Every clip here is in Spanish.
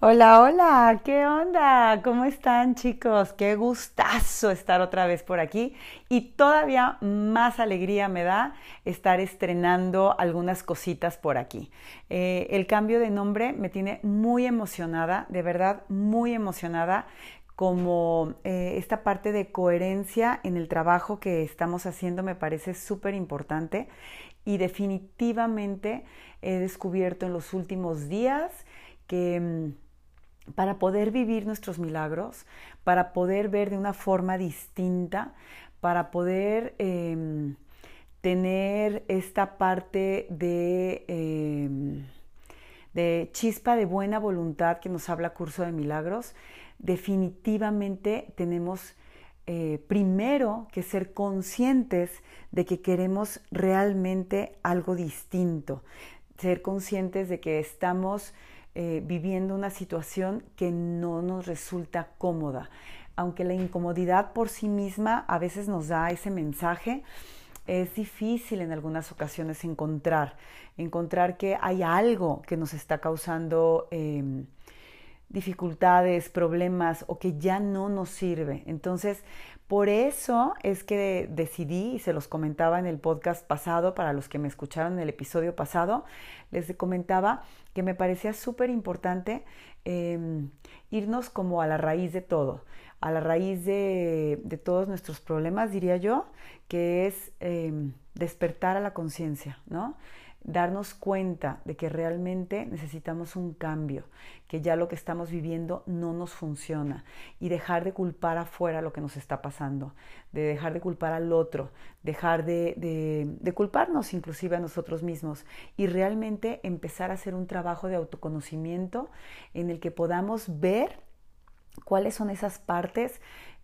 Hola, hola, ¿qué onda? ¿Cómo están chicos? Qué gustazo estar otra vez por aquí y todavía más alegría me da estar estrenando algunas cositas por aquí. Eh, el cambio de nombre me tiene muy emocionada, de verdad muy emocionada como eh, esta parte de coherencia en el trabajo que estamos haciendo me parece súper importante y definitivamente he descubierto en los últimos días que mm, para poder vivir nuestros milagros, para poder ver de una forma distinta, para poder em, tener esta parte de, em, de chispa de buena voluntad que nos habla Curso de Milagros, definitivamente tenemos eh, primero que ser conscientes de que queremos realmente algo distinto, ser conscientes de que estamos eh, viviendo una situación que no nos resulta cómoda. Aunque la incomodidad por sí misma a veces nos da ese mensaje, es difícil en algunas ocasiones encontrar, encontrar que hay algo que nos está causando em, dificultades, problemas o que ya no nos sirve. Entonces, por eso es que decidí, y se los comentaba en el podcast pasado, para los que me escucharon en el episodio pasado, les comentaba que me parecía súper importante em, irnos como a la raíz de todo, a la raíz de, todos nuestros problemas, diría yo, que es em, despertar a la conciencia, ¿no? Darnos cuenta de que realmente necesitamos un cambio, que ya lo que estamos viviendo no nos funciona y dejar de culpar afuera lo que nos está pasando, de dejar de culpar al otro, dejar de, culparnos inclusive a nosotros mismos y realmente empezar a hacer un trabajo de autoconocimiento en el que podamos ver cuáles son esas partes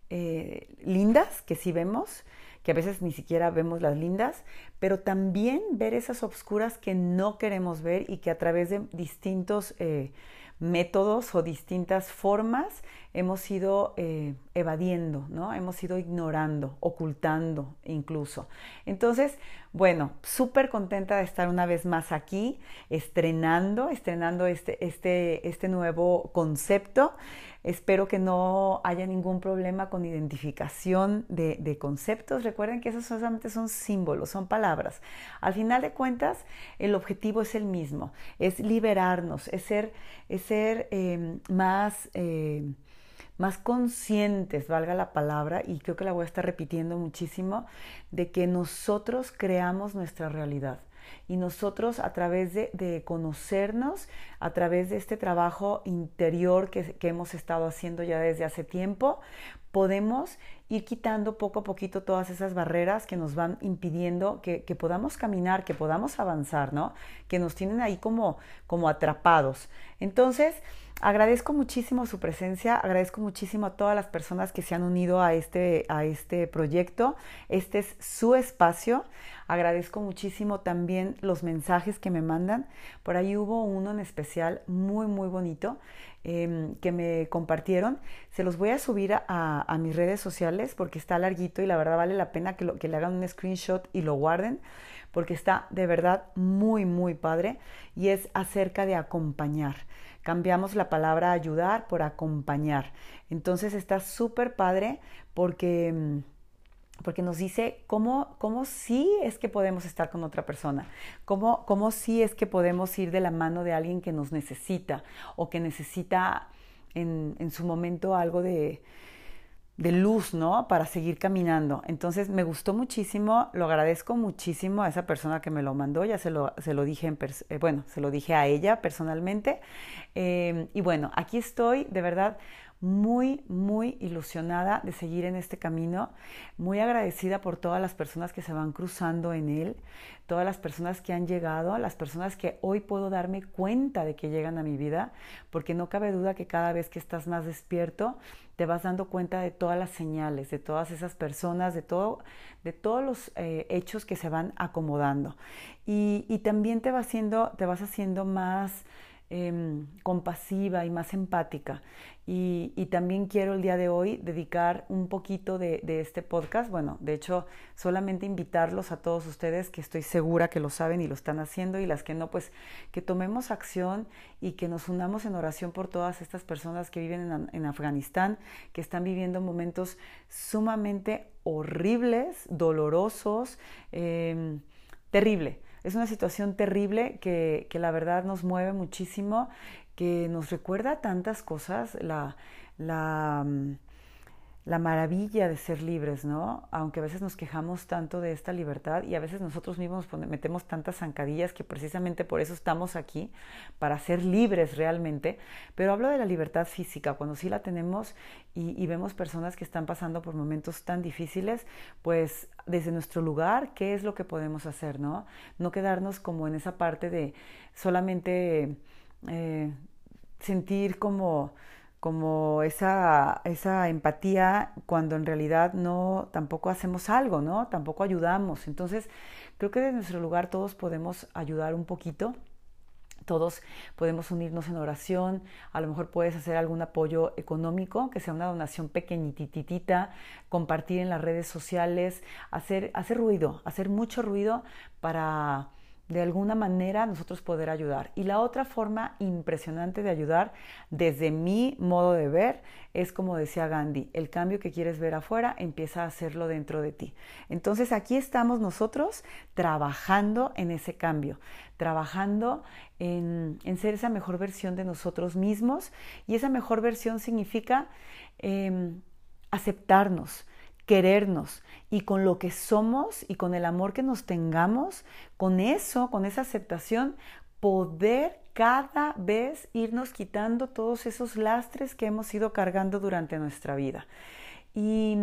eh, lindas que sí vemos, que a veces ni siquiera vemos las lindas, pero también ver esas obscuras que no queremos ver y que a través de distintos eh, métodos o distintas formas hemos ido eh, evadiendo, ¿no? Hemos ido ignorando, ocultando incluso. Entonces, bueno, súper contenta de estar una vez más aquí, estrenando, estrenando este, este, este nuevo concepto. Espero que no haya ningún problema con identificación de, conceptos. Recuerden que esos solamente son símbolos, son palabras. Al final de cuentas, el objetivo es el mismo, es liberarnos, es ser, es ser eh, más... Eh, más conscientes, valga la palabra, y creo que la voy a estar repitiendo muchísimo, de que nosotros creamos nuestra realidad. Y nosotros a través de, conocernos, a través de este trabajo interior que, hemos estado haciendo ya desde hace tiempo, podemos ir quitando poco a poquito todas esas barreras que nos van impidiendo que, que, podamos caminar, que podamos avanzar, ¿no? Que nos tienen ahí como, como atrapados. Entonces, Agradezco muchísimo su presencia, agradezco muchísimo a todas las personas que se han unido a este, a este proyecto. Este es su espacio. Agradezco muchísimo también los mensajes que me mandan. Por ahí hubo uno en especial muy, muy bonito em, que me compartieron. Se los voy a subir a, mis redes sociales porque está larguito y la verdad vale la pena que, que le hagan un screenshot y lo guarden porque está de verdad muy, muy padre y es acerca de acompañar. Cambiamos la palabra ayudar por acompañar. Entonces está súper padre porque, mm, porque nos dice cómo, cómo sí es que podemos estar con otra persona, cómo, cómo sí es que podemos ir de la mano de alguien que nos necesita o que necesita en, en su momento algo de, de luz, ¿no? Para seguir caminando. Entonces me gustó muchísimo, lo agradezco muchísimo a esa persona que me lo mandó, ya se lo, se lo dije, en eh, bueno, se lo dije a ella personalmente. Eh, y bueno, aquí estoy, de verdad, muy, muy ilusionada de seguir en este camino, muy agradecida por todas las personas que se van cruzando en él, todas las personas que han llegado, las personas que hoy puedo darme cuenta de que llegan a mi vida, porque no cabe duda que cada vez que estás más despierto, te vas dando cuenta de todas las señales, de todas esas personas, de, todo, de todos los eh, hechos que se van acomodando. Y, y también te, va haciendo, te vas haciendo más em, compasiva y más empática. Y, también quiero el día de hoy dedicar un poquito de, este podcast, bueno, de hecho, solamente invitarlos a todos ustedes que estoy segura que lo saben y lo están haciendo y las que no, pues que tomemos acción y que nos unamos en oración por todas estas personas que viven en, Afganistán, que están viviendo momentos sumamente horribles, dolorosos, em, terrible. Es una situación terrible que, que la verdad nos mueve muchísimo que nos recuerda tantas cosas, la, la, mm, la, maravilla de ser libres, ¿no? Aunque a veces nos quejamos tanto de esta libertad y a veces nosotros mismos metemos tantas zancadillas que precisamente por eso estamos aquí, para ser libres realmente. Pero hablo de la libertad física, cuando sí la tenemos y, y vemos personas que están pasando por momentos tan difíciles, pues desde nuestro lugar, ¿qué es lo que podemos hacer, ¿no? No quedarnos como en esa parte de solamente eh, sentir como, como esa, esa empatía cuando en realidad no tampoco hacemos algo, ¿no? Tampoco ayudamos. Entonces, creo que desde nuestro lugar todos podemos ayudar un poquito. Todos podemos unirnos en oración, a lo mejor puedes hacer algún apoyo económico, que sea una donación pequeñititita, compartir en las redes sociales, hacer, hacer ruido, hacer mucho ruido para, de alguna manera nosotros poder ayudar. Y la otra forma impresionante de ayudar, desde mi modo de ver, es como decía Gandhi, el cambio que quieres ver afuera, empieza a hacerlo dentro de ti. Entonces aquí estamos nosotros trabajando en ese cambio, trabajando en, ser esa mejor versión de nosotros mismos. Y esa mejor versión significa em, aceptarnos, querernos y con lo que somos y con el amor que nos tengamos, con eso, con esa aceptación, poder cada vez irnos quitando todos esos lastres que hemos ido cargando durante nuestra vida. Y,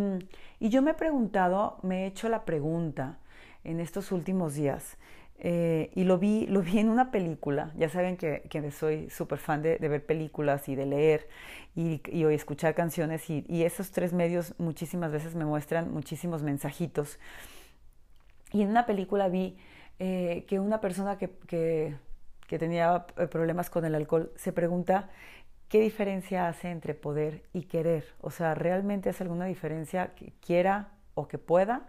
y yo me he preguntado, me he hecho la pregunta en estos últimos días, eh, y lo vi, lo vi en una película. Ya saben que, que soy súper fan de, ver películas y de leer y, y escuchar canciones y, esos tres medios muchísimas veces me muestran muchísimos mensajitos. Y en una película vi eh, que una persona que, que, que tenía eh, problemas con el alcohol se pregunta qué diferencia hace entre poder y querer. O sea, ¿realmente hace alguna diferencia que quiera o que pueda?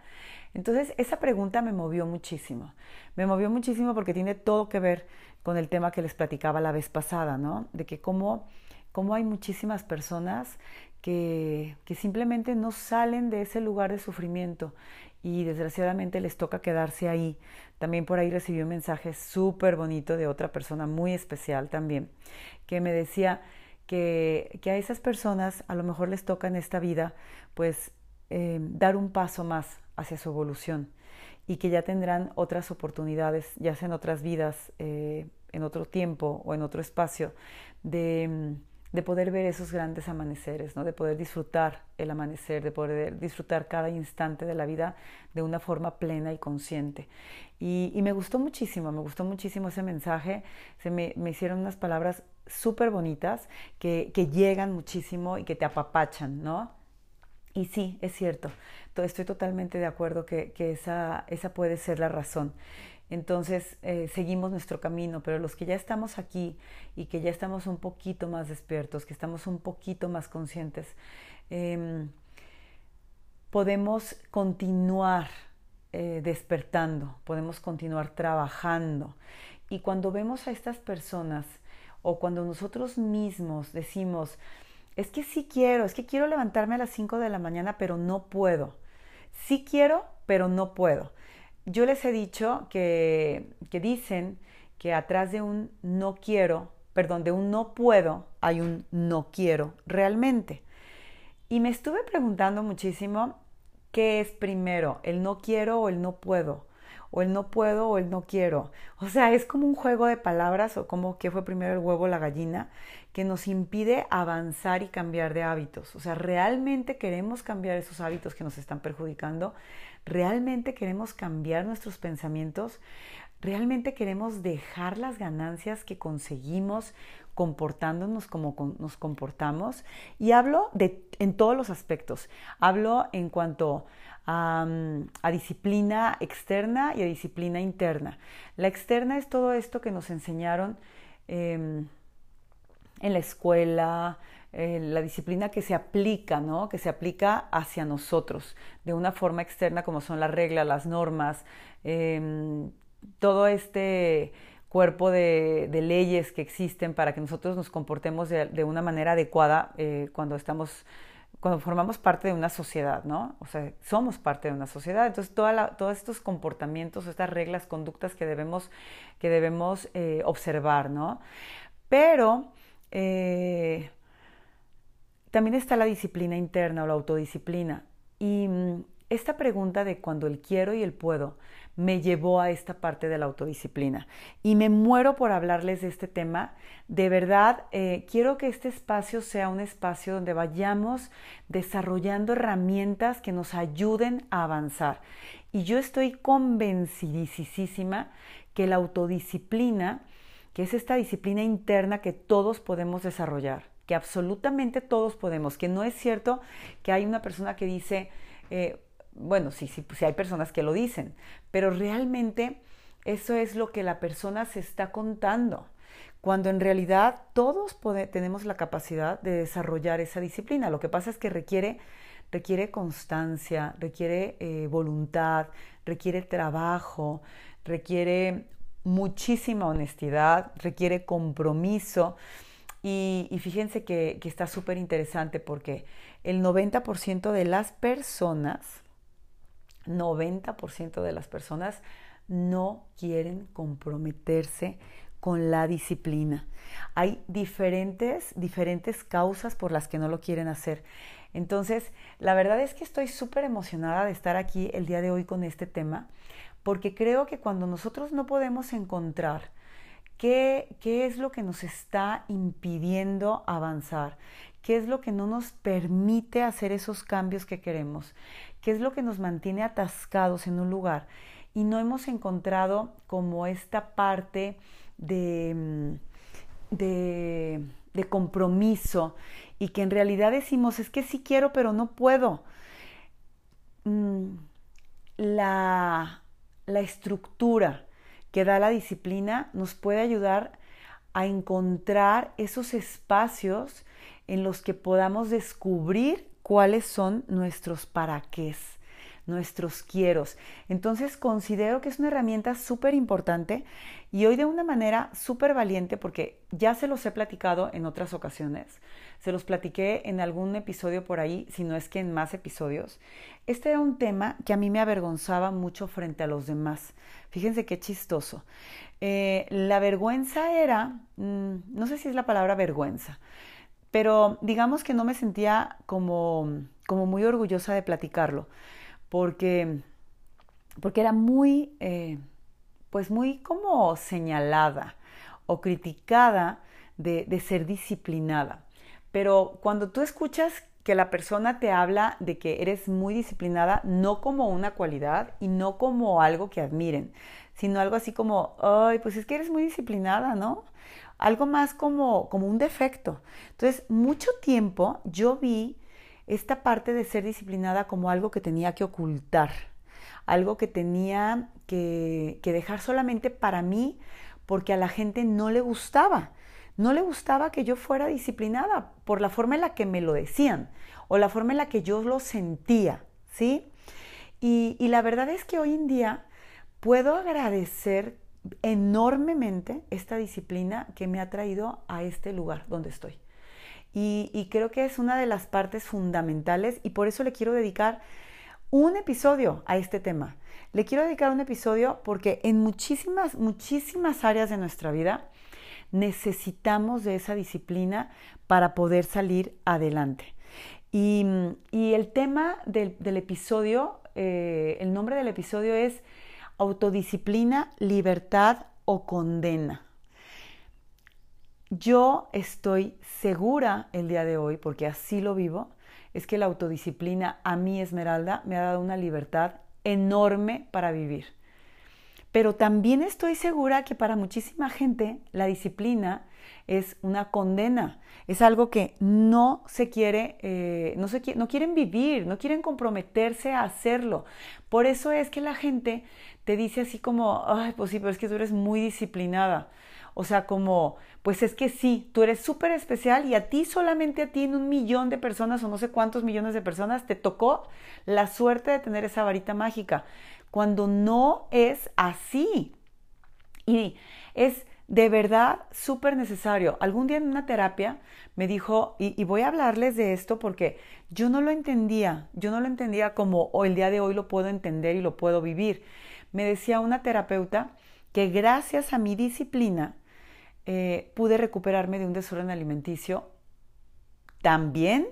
Entonces, esa pregunta me movió muchísimo. Me movió muchísimo porque tiene todo que ver con el tema que les platicaba la vez pasada, ¿no? De que cómo, cómo hay muchísimas personas que, que simplemente no salen de ese lugar de sufrimiento y desgraciadamente les toca quedarse ahí. También por ahí recibí un mensaje súper bonito de otra persona muy especial también, que me decía que, que, a esas personas a lo mejor les toca en esta vida pues eh, dar un paso más hacia su evolución y que ya tendrán otras oportunidades, ya sea en otras vidas, eh, en otro tiempo o en otro espacio, de, de, poder ver esos grandes amaneceres, ¿no? de poder disfrutar el amanecer, de poder disfrutar cada instante de la vida de una forma plena y consciente. Y, y me gustó muchísimo, me gustó muchísimo ese mensaje, se me, me hicieron unas palabras súper bonitas que, que llegan muchísimo y que te apapachan, ¿no? Y sí, es cierto, estoy totalmente de acuerdo que, esa, esa, puede ser la razón. Entonces, eh, seguimos nuestro camino, pero los que ya estamos aquí y que ya estamos un poquito más despiertos, que estamos un poquito más conscientes, em, podemos continuar eh, despertando, podemos continuar trabajando. Y cuando vemos a estas personas o cuando nosotros mismos decimos, es que sí quiero, es que quiero levantarme a las 5 de la mañana, pero no puedo. Sí quiero, pero no puedo. Yo les he dicho que, que dicen que atrás de un no quiero, perdón, de un no puedo, hay un no quiero realmente. Y me estuve preguntando muchísimo qué es primero, el no quiero o el no puedo o el no puedo o el no quiero. O sea, es como un juego de palabras o como que fue primero el huevo o la gallina que nos impide avanzar y cambiar de hábitos. O sea, realmente queremos cambiar esos hábitos que nos están perjudicando, realmente queremos cambiar nuestros pensamientos, realmente queremos dejar las ganancias que conseguimos comportándonos como nos comportamos. Y hablo de, en todos los aspectos. Hablo en cuanto a, disciplina externa y a disciplina interna. La externa es todo esto que nos enseñaron. Em, en la escuela, la disciplina que se aplica, ¿no? Que se aplica hacia nosotros de una forma externa como son las reglas, las normas, em, todo este cuerpo de, leyes que existen para que nosotros nos comportemos de, una manera adecuada eh, cuando estamos cuando formamos parte de una sociedad, ¿no? O sea, somos parte de una sociedad. Entonces, todos estos comportamientos, estas reglas, conductas que debemos, que debemos eh, observar, ¿no? Pero también está la disciplina interna o la autodisciplina. Y mm, esta pregunta de cuando el quiero y el puedo me llevó a esta parte de la autodisciplina. Y me muero por hablarles de este tema. De verdad, eh, quiero que este espacio sea un espacio donde vayamos desarrollando herramientas que nos ayuden a avanzar. Y yo estoy convencidísima que la autodisciplina, que es esta disciplina interna que todos podemos desarrollar, que absolutamente todos podemos, que no es cierto que hay una persona que dice, eh, bueno, sí, sí, sí hay personas que lo dicen, pero realmente eso es lo que la persona se está contando, cuando en realidad todos tenemos la capacidad de desarrollar esa disciplina. Lo que pasa es que requiere, requiere constancia, requiere eh, voluntad, requiere trabajo, requiere muchísima honestidad, requiere compromiso. Y, fíjense que, está súper interesante porque el 90% de las personas, 90% de las personas no quieren comprometerse con la disciplina. Hay diferentes, diferentes causas por las que no lo quieren hacer. Entonces, la verdad es que estoy súper emocionada de estar aquí el día de hoy con este tema, porque creo que cuando nosotros no podemos encontrar ¿Qué, es lo que nos está impidiendo avanzar? ¿Qué es lo que no nos permite hacer esos cambios que queremos? ¿Qué es lo que nos mantiene atascados en un lugar? Y no hemos encontrado como esta parte de, mm, de, compromiso y que en realidad decimos, es que sí quiero, pero no puedo. Mm, la, la estructura, que da la disciplina nos puede ayudar a encontrar esos espacios en los que podamos descubrir cuáles son nuestros para qué, nuestros quieros. Entonces considero que es una herramienta súper importante y hoy de una manera súper valiente porque ya se los he platicado en otras ocasiones, se los platiqué en algún episodio por ahí, si no es que en más episodios. Este era un tema que a mí me avergonzaba mucho frente a los demás. Fíjense qué chistoso. Eh, la vergüenza era, mm, no sé si es la palabra vergüenza, pero digamos que no me sentía como, como muy orgullosa de platicarlo, porque, porque era muy, eh, pues muy como señalada o criticada de, de ser disciplinada. Pero cuando tú escuchas que la persona te habla de que eres muy disciplinada, no como una cualidad y no como algo que admiren, sino algo así como, ay, pues es que eres muy disciplinada, ¿no? Algo más como, como un defecto. Entonces, mucho tiempo yo vi esta parte de ser disciplinada como algo que tenía que ocultar, algo que tenía que, que dejar solamente para mí porque a la gente no le gustaba no le gustaba que yo fuera disciplinada por la forma en la que me lo decían o la forma en la que yo lo sentía, ¿sí? Y, la verdad es que hoy en día puedo agradecer enormemente esta disciplina que me ha traído a este lugar donde estoy. Y, y, creo que es una de las partes fundamentales y por eso le quiero dedicar un episodio a este tema. Le quiero dedicar un episodio porque en muchísimas, muchísimas áreas de nuestra vida necesitamos de esa disciplina para poder salir adelante. Y, el tema del, episodio, eh, el nombre del episodio es Autodisciplina, Libertad o Condena. Yo estoy segura el día de hoy, porque así lo vivo, es que la autodisciplina a mí, Esmeralda, me ha dado una libertad enorme para vivir. Pero también estoy segura que para muchísima gente la disciplina es una condena, es algo que no se quiere, eh, no, se, no quieren vivir, no quieren comprometerse a hacerlo. Por eso es que la gente te dice así como, ay, pues sí, pero es que tú eres muy disciplinada. O sea, como, pues es que sí, tú eres súper especial y a ti, solamente a ti, en un millón de personas o no sé cuántos millones de personas, te tocó la suerte de tener esa varita mágica. Cuando no es así. Y es de verdad súper necesario. Algún día en una terapia me dijo, y, voy a hablarles de esto porque yo no lo entendía, yo no lo entendía como o el día de hoy lo puedo entender y lo puedo vivir. Me decía una terapeuta que gracias a mi disciplina eh, pude recuperarme de un desorden alimenticio también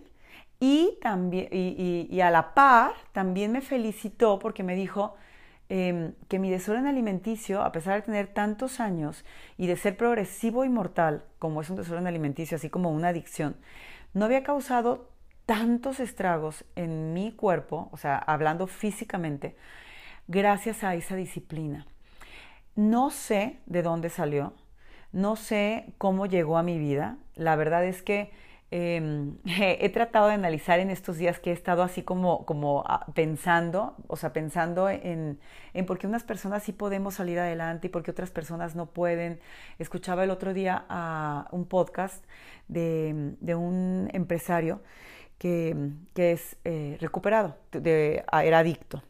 y, también y a la par también me felicitó porque me dijo, Em, que mi desorden alimenticio, a pesar de tener tantos años y de ser progresivo y mortal, como es un desorden alimenticio, así como una adicción, no había causado tantos estragos en mi cuerpo, o sea, hablando físicamente, gracias a esa disciplina. No sé de dónde salió, no sé cómo llegó a mi vida. La verdad es que Em, he tratado de analizar en estos días que he estado así como, como ah, pensando, o sea, pensando en, en por qué unas personas sí podemos salir adelante y por qué otras personas no pueden. Escuchaba el otro día a un podcast de, de un empresario que, que es eh, recuperado, de, era adicto.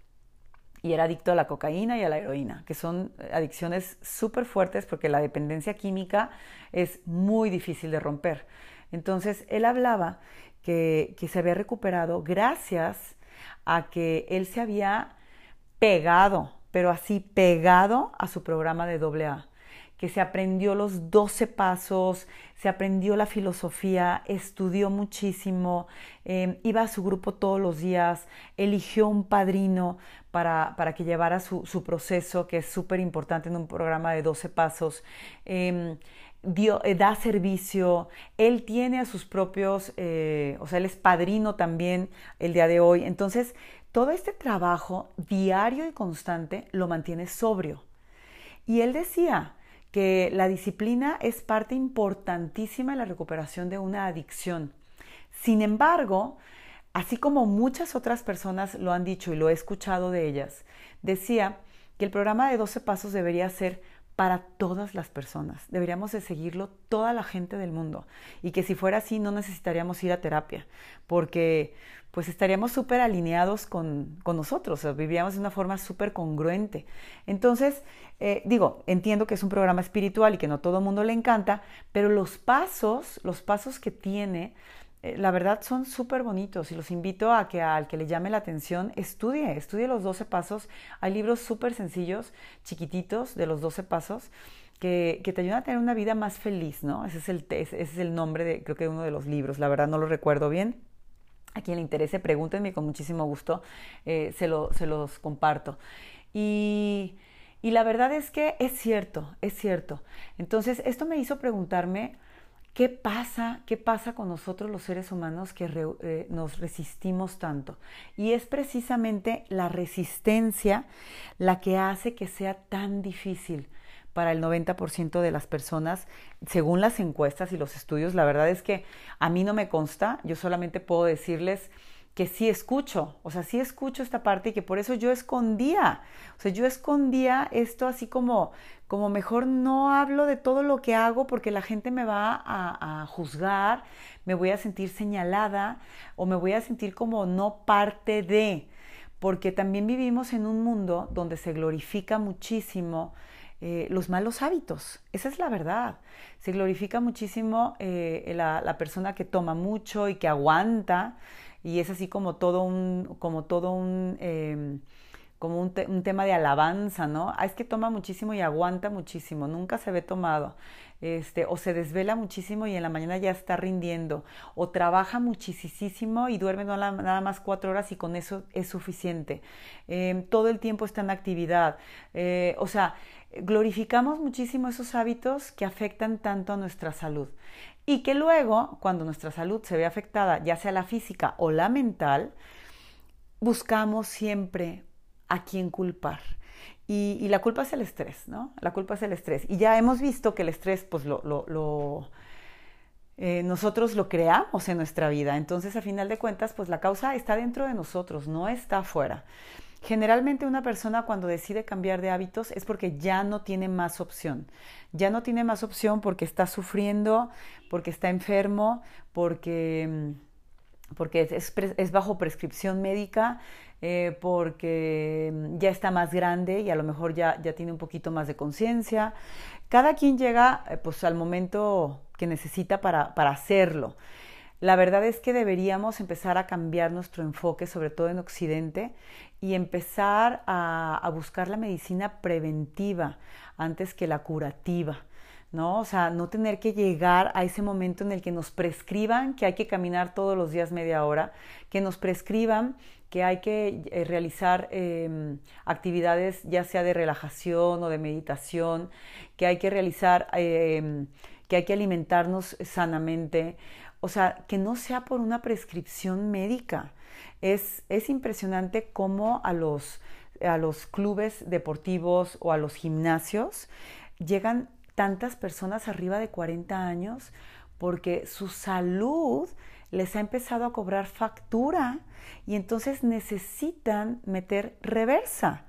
Y era adicto a la cocaína y a la heroína, que son adicciones súper fuertes porque la dependencia química es muy difícil de romper. Entonces, él hablaba que, se había recuperado gracias a que él se había pegado, pero así pegado a su programa de AA, que se aprendió los 12 pasos, se aprendió la filosofía, estudió muchísimo, em, iba a su grupo todos los días, eligió un padrino para, que llevara su, proceso, que es súper importante en un programa de 12 pasos. Em, eh, da servicio, él tiene a sus propios, eh, o sea, él es padrino también el día de hoy. Entonces, todo este trabajo diario y constante lo mantiene sobrio. Y él decía que la disciplina es parte importantísima en la recuperación de una adicción. Sin embargo, así como muchas otras personas lo han dicho y lo he escuchado de ellas, decía que el programa de 12 pasos debería ser para todas las personas. Deberíamos de seguirlo toda la gente del mundo. Y que si fuera así no necesitaríamos ir a terapia, porque pues estaríamos súper alineados con, nosotros, vivíamos de una forma súper congruente. Entonces, eh, digo, entiendo que es un programa espiritual y que no todo el mundo le encanta, pero los pasos, los pasos que tiene, eh, la verdad son súper bonitos y los invito a que al que le llame la atención estudie, estudie los 12 pasos. Hay libros súper sencillos, chiquititos, de los 12 pasos. Que, te ayudan a tener una vida más feliz, ¿no? Ese es el, ese es el nombre de, creo que uno de los libros, la verdad no lo recuerdo bien. A quien le interese, pregúntenme con muchísimo gusto eh, se, lo, se, los comparto. Y, y la verdad es que es cierto, es cierto. Entonces, esto me hizo preguntarme, ¿Qué pasa? ¿Qué pasa con nosotros los seres humanos que eh, nos resistimos tanto? Y es precisamente la resistencia la que hace que sea tan difícil para el 90% de las personas, según las encuestas y los estudios. La verdad es que a mí no me consta, yo solamente puedo decirles que sí escucho, o sea, sí escucho esta parte y que por eso yo escondía, o sea, yo escondía esto así como, como mejor no hablo de todo lo que hago porque la gente me va a, a juzgar, me voy a sentir señalada o me voy a sentir como no parte de, porque también vivimos en un mundo donde se glorifica muchísimo eh, los malos hábitos. Esa es la verdad. Se glorifica muchísimo eh, la, la, persona que toma mucho y que aguanta y es así como todo un, como todo un, em, como un, tema de alabanza, ¿no? Ah, es que toma muchísimo y aguanta muchísimo, nunca se ve tomado. Este, o se desvela muchísimo y en la mañana ya está rindiendo, o trabaja muchísimo y duerme nada más cuatro horas y con eso es suficiente. Em, todo el tiempo está en actividad. Eh, o sea, glorificamos muchísimo esos hábitos que afectan tanto a nuestra salud y que luego, cuando nuestra salud se ve afectada, ya sea la física o la mental, buscamos siempre a quién culpar. Y, la culpa es el estrés, ¿no? La culpa es el estrés. Y ya hemos visto que el estrés, pues lo, lo, eh, nosotros lo creamos en nuestra vida. Entonces, a final de cuentas, pues la causa está dentro de nosotros, no está afuera. Generalmente una persona cuando decide cambiar de hábitos es porque ya no tiene más opción. Ya no tiene más opción porque está sufriendo, porque está enfermo, porque, mm, porque es, bajo prescripción médica, eh, porque ya está más grande y a lo mejor ya, ya tiene un poquito más de conciencia. Cada quien llega eh, pues, al momento que necesita para, para hacerlo. La verdad es que deberíamos empezar a cambiar nuestro enfoque, sobre todo en Occidente, y empezar a, buscar la medicina preventiva antes que la curativa. ¿no? O sea, no tener que llegar a ese momento en el que nos prescriban que hay que caminar todos los días media hora, que nos prescriban que hay que eh, realizar em, actividades ya sea de relajación o de meditación, que hay que realizar, em, que hay que alimentarnos sanamente, o sea, que no sea por una prescripción médica. Es, es impresionante cómo a los, a los clubes deportivos o a los gimnasios llegan tantas personas arriba de 40 años porque su salud les ha empezado a cobrar factura y entonces necesitan meter reversa,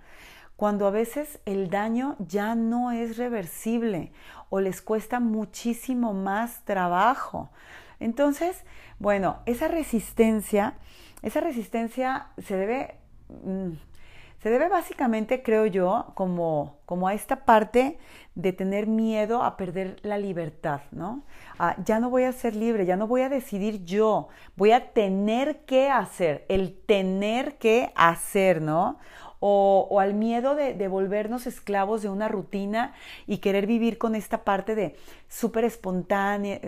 cuando a veces el daño ya no es reversible o les cuesta muchísimo más trabajo. Entonces, bueno, esa resistencia, esa resistencia se debe... Mm, se debe básicamente, creo yo, como, como a esta parte de tener miedo a perder la libertad, ¿no? ya no voy a ser libre, ya no voy a decidir yo, voy a tener que hacer, el tener que hacer, ¿no? O, al miedo de, volvernos esclavos de una rutina y querer vivir con esta parte de súper espontáneos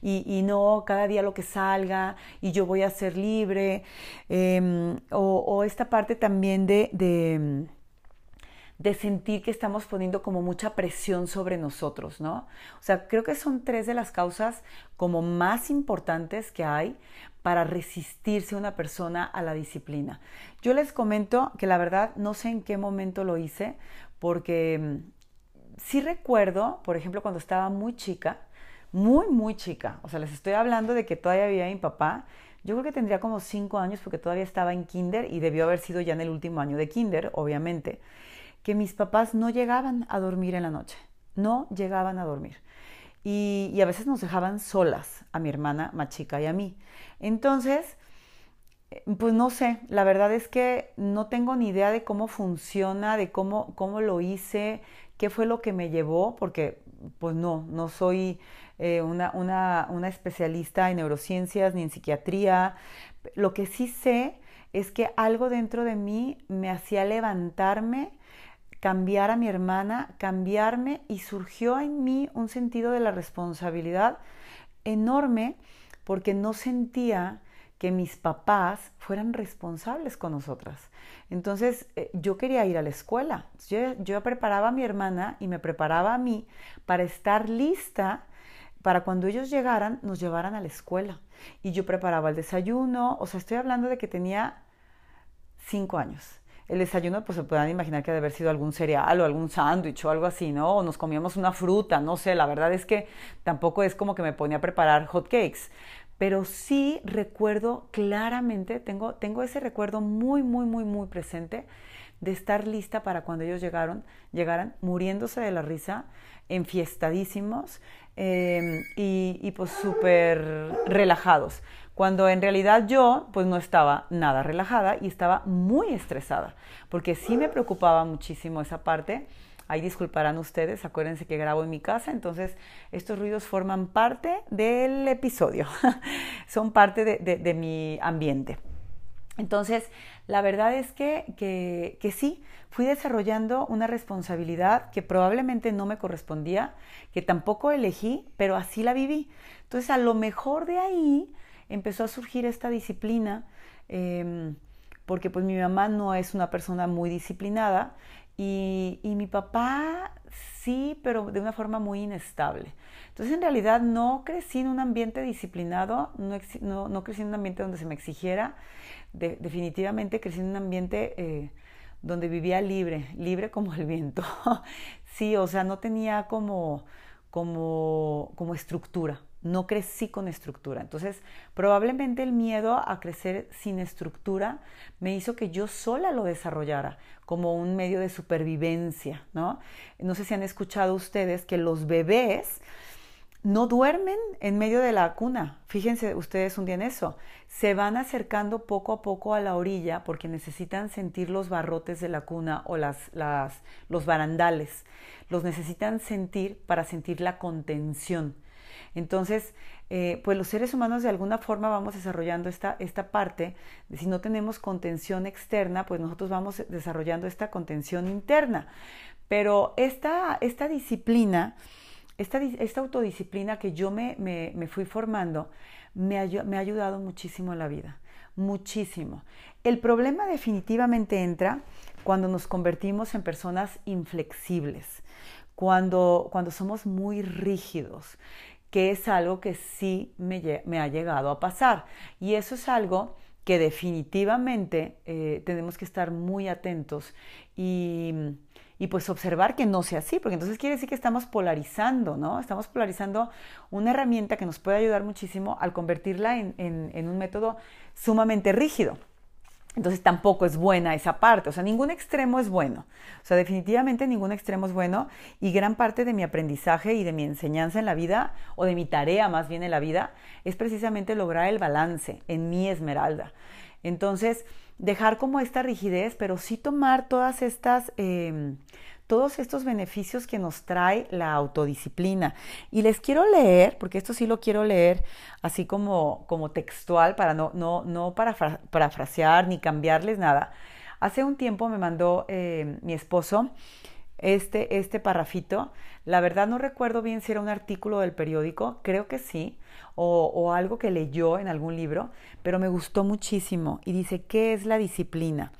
y, no cada día lo que salga y yo voy a ser libre, em, o, esta parte también de, de de sentir que estamos poniendo como mucha presión sobre nosotros, ¿no? O sea, creo que son tres de las causas como más importantes que hay para resistirse una persona a la disciplina. Yo les comento que la verdad no sé en qué momento lo hice, porque mm, sí recuerdo, por ejemplo, cuando estaba muy chica, muy, muy chica, o sea, les estoy hablando de que todavía vivía mi papá, yo creo que tendría como cinco años porque todavía estaba en kinder y debió haber sido ya en el último año de kinder, obviamente, que mis papás no llegaban a dormir en la noche, no llegaban a dormir. Y, a veces nos dejaban solas, a mi hermana más chica y a mí. Entonces, eh, pues no sé, la verdad es que no tengo ni idea de cómo funciona, de cómo, cómo lo hice, qué fue lo que me llevó, porque pues no, no soy eh, una, una, una especialista en neurociencias ni en psiquiatría. Lo que sí sé es que algo dentro de mí me hacía levantarme, cambiar a mi hermana, cambiarme y surgió en mí un sentido de la responsabilidad enorme porque no sentía que mis papás fueran responsables con nosotras. Entonces eh, yo quería ir a la escuela. Yo, yo preparaba a mi hermana y me preparaba a mí para estar lista para cuando ellos llegaran, nos llevaran a la escuela. Y yo preparaba el desayuno, o sea, estoy hablando de que tenía cinco años. El desayuno, pues se puedan imaginar que debe haber sido algún cereal o algún sándwich o algo así, ¿no? O nos comíamos una fruta, no sé, la verdad es que tampoco es como que me ponía a preparar hot cakes, pero sí recuerdo claramente, tengo, tengo ese recuerdo muy, muy, muy, muy presente de estar lista para cuando ellos llegaron, llegaran muriéndose de la risa, enfiestadísimos em, y, y pues súper relajados cuando en realidad yo pues no estaba nada relajada y estaba muy estresada, porque sí me preocupaba muchísimo esa parte. Ahí disculparán ustedes, acuérdense que grabo en mi casa, entonces estos ruidos forman parte del episodio, son parte de, mi ambiente. Entonces, la verdad es que, que, que, sí, fui desarrollando una responsabilidad que probablemente no me correspondía, que tampoco elegí, pero así la viví. Entonces, a lo mejor de ahí empezó a surgir esta disciplina, em, porque pues mi mamá no es una persona muy disciplinada y, mi papá sí, pero de una forma muy inestable. Entonces en realidad no crecí en un ambiente disciplinado, no, crecí en un ambiente donde se me exigiera, definitivamente crecí en un ambiente... Eh, donde vivía libre, libre como el viento. sí, o sea, no tenía como, como, como estructura, no crecí con estructura. Entonces, probablemente el miedo a crecer sin estructura me hizo que yo sola lo desarrollara como un medio de supervivencia, ¿no? No sé si han escuchado ustedes que los bebés no duermen en medio de la cuna. Fíjense ustedes un día en eso. Se van acercando poco a poco a la orilla porque necesitan sentir los barrotes de la cuna o las, las, los barandales. Los necesitan sentir para sentir la contención. Entonces, eh, pues los seres humanos de alguna forma vamos desarrollando esta, esta parte. si no tenemos contención externa, pues nosotros vamos desarrollando esta contención interna. Pero esta, esta disciplina esta, autodisciplina que yo me, fui formando me, ha ayudado muchísimo en la vida, muchísimo. El problema definitivamente entra cuando nos convertimos en personas inflexibles, cuando, cuando somos muy rígidos, que es algo que sí me, ha llegado a pasar. Y eso es algo que definitivamente eh, tenemos que estar muy atentos y y pues observar que no sea así, porque entonces quiere decir que estamos polarizando, ¿no? Estamos polarizando una herramienta que nos puede ayudar muchísimo al convertirla en, un método sumamente rígido. Entonces tampoco es buena esa parte, o sea, ningún extremo es bueno, o sea, definitivamente ningún extremo es bueno y gran parte de mi aprendizaje y de mi enseñanza en la vida, o de mi tarea más bien en la vida, es precisamente lograr el balance en mi esmeralda. Entonces, dejar como esta rigidez, pero sí tomar todas estas, em, todos estos beneficios que nos trae la autodisciplina. Y les quiero leer, porque esto sí lo quiero leer así como, como textual, para no, no, no para parafrasear ni cambiarles nada. Hace un tiempo me mandó em, mi esposo este, este parrafito. La verdad no recuerdo bien si era un artículo del periódico, creo que sí, o, algo que leyó en algún libro, pero me gustó muchísimo y dice, ¿qué es la disciplina?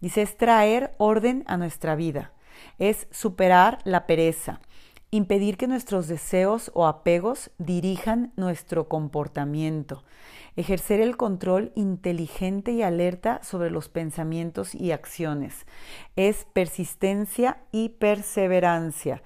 Dice, es traer orden a nuestra vida, es superar la pereza, impedir que nuestros deseos o apegos dirijan nuestro comportamiento, ejercer el control inteligente y alerta sobre los pensamientos y acciones, es persistencia y perseverancia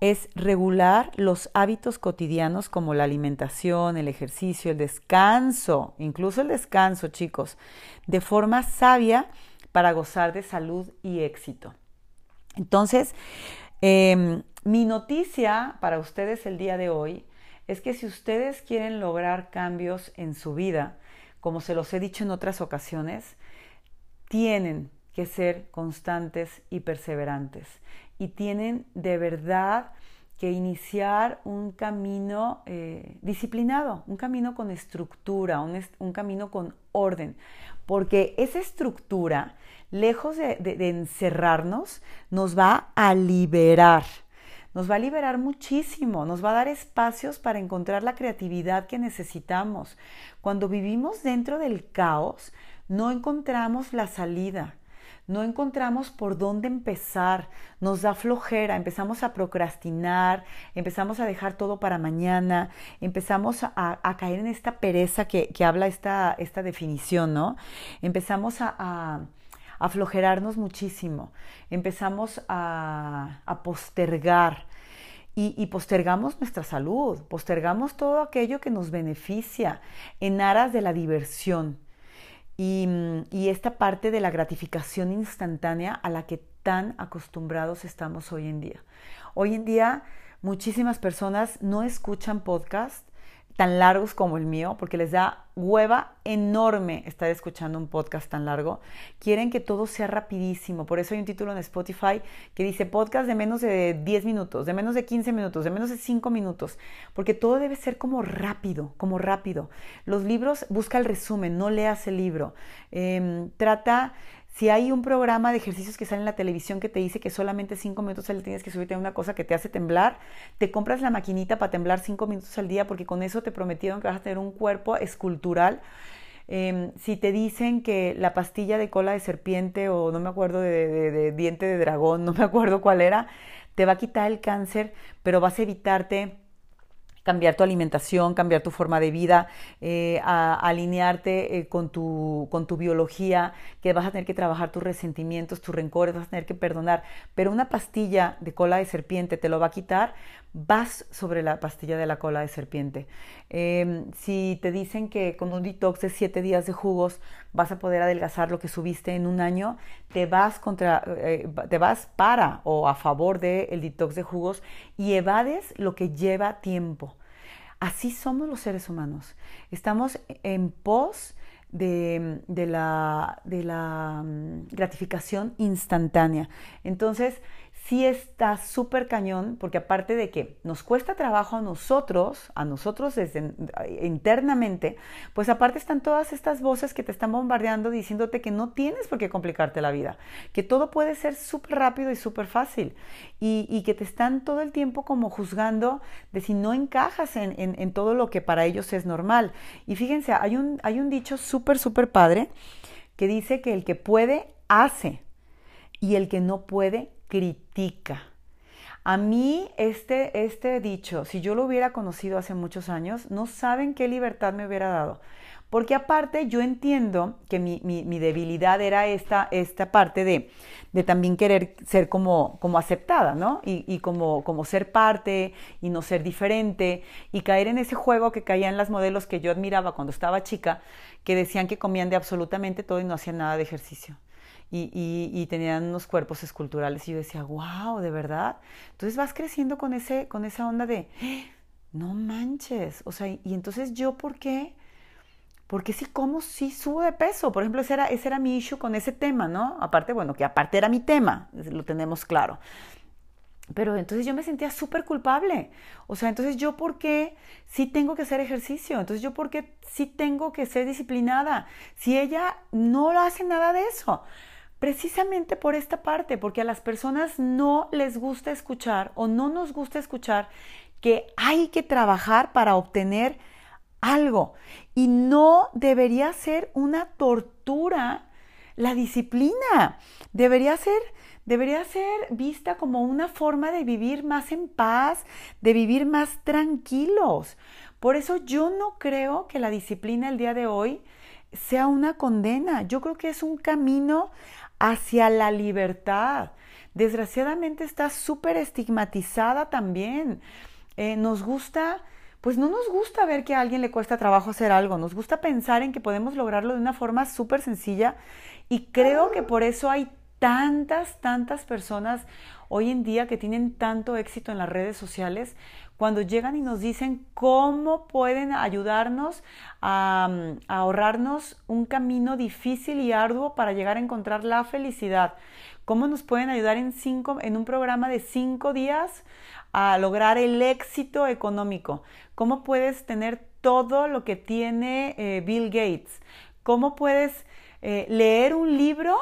es regular los hábitos cotidianos como la alimentación, el ejercicio, el descanso, incluso el descanso, chicos, de forma sabia para gozar de salud y éxito. Entonces, em, mi noticia para ustedes el día de hoy es que si ustedes quieren lograr cambios en su vida, como se los he dicho en otras ocasiones, tienen que ser constantes y perseverantes. Y tienen de verdad que iniciar un camino eh, disciplinado, un camino con estructura, un, camino con orden, porque esa estructura, lejos de, encerrarnos, nos va a liberar, nos va a liberar muchísimo, nos va a dar espacios para encontrar la creatividad que necesitamos. Cuando vivimos dentro del caos, no encontramos la salida no encontramos por dónde empezar, nos da flojera, empezamos a procrastinar, empezamos a dejar todo para mañana, empezamos a, caer en esta pereza que, habla esta, esta, definición, ¿no? Empezamos a aflojerarnos muchísimo, empezamos a, postergar. y, postergamos nuestra salud, postergamos todo aquello que nos beneficia en aras de la diversión y, esta parte de la gratificación instantánea a la que tan acostumbrados estamos hoy en día. Hoy en día muchísimas personas no escuchan podcast tan largos como el mío, porque les da hueva enorme estar escuchando un podcast tan largo. Quieren que todo sea rapidísimo. Por eso hay un título en Spotify que dice podcast de menos de 10 minutos, de menos de 15 minutos, de menos de 5 minutos, porque todo debe ser como rápido, como rápido. Los libros, busca el resumen, no leas el libro. Em, trata si hay un programa de ejercicios que sale en la televisión que te dice que solamente cinco minutos al día tienes que subirte a una cosa que te hace temblar, te compras la maquinita para temblar cinco minutos al día porque con eso te prometieron que vas a tener un cuerpo escultural. Em, si te dicen que la pastilla de cola de serpiente o no me acuerdo de, diente de dragón, no me acuerdo cuál era, te va a quitar el cáncer, pero vas a evitarte cambiar tu alimentación, cambiar tu forma de vida, eh, alinearte eh, con, tu, con tu biología, que vas a tener que trabajar tus resentimientos, tus rencores, vas a tener que perdonar. Pero una pastilla de cola de serpiente te lo va a quitar, vas sobre la pastilla de la cola de serpiente. Em, si te dicen que con un detox de siete días de jugos vas a poder adelgazar lo que subiste en un año, te vas, contra, eh, te vas para o a favor del detox de jugos y evades lo que lleva tiempo. Así somos los seres humanos. Estamos en pos de, la, de la mm, gratificación instantánea. Entonces, sí está súper cañón, porque aparte de que nos cuesta trabajo a nosotros, a nosotros desde internamente, pues aparte están todas estas voces que te están bombardeando diciéndote que no tienes por qué complicarte la vida, que todo puede ser súper rápido y súper fácil, y, que te están todo el tiempo como juzgando de si no encajas en, en todo lo que para ellos es normal. Y fíjense, hay un, hay un dicho súper, súper padre que dice que el que puede, hace, y el que no puede, critica. A mí este, este dicho, si yo lo hubiera conocido hace muchos años, no saben qué libertad me hubiera dado. Porque aparte yo entiendo que mi, debilidad era esta, esta parte de, de, también querer ser como, como aceptada, ¿no? Y, y, como, como ser parte y no ser diferente y caer en ese juego que caían las modelos que yo admiraba cuando estaba chica, que decían que comían de absolutamente todo y no hacían nada de ejercicio y, tenían unos cuerpos esculturales y yo decía, wow, de verdad. Entonces vas creciendo con, ese, con esa onda de, no manches, o sea, y, entonces yo, ¿por qué? Porque si como, si subo de peso. Por ejemplo, ese era, ese era mi issue con ese tema, ¿no? Aparte, bueno, que aparte era mi tema, lo tenemos claro. Pero entonces yo me sentía súper culpable. O sea, entonces yo por qué sí tengo que hacer ejercicio, entonces yo por qué sí tengo que ser disciplinada, si ella no hace nada de eso. Precisamente por esta parte, porque a las personas no les gusta escuchar o no nos gusta escuchar que hay que trabajar para obtener algo. Y no debería ser una tortura la disciplina. Debería ser, debería ser vista como una forma de vivir más en paz, de vivir más tranquilos. Por eso yo no creo que la disciplina el día de hoy sea una condena. Yo creo que es un camino hacia la libertad. Desgraciadamente está súper estigmatizada también. Eh, nos gusta, pues no nos gusta ver que a alguien le cuesta trabajo hacer algo, nos gusta pensar en que podemos lograrlo de una forma súper sencilla y creo que por eso hay tantas, tantas personas hoy en día que tienen tanto éxito en las redes sociales, cuando llegan y nos dicen cómo pueden ayudarnos a, ahorrarnos un camino difícil y arduo para llegar a encontrar la felicidad. ¿Cómo nos pueden ayudar en, cinco, en un programa de cinco días a lograr el éxito económico? ¿Cómo puedes tener todo lo que tiene eh, Bill Gates? ¿Cómo puedes eh, leer un libro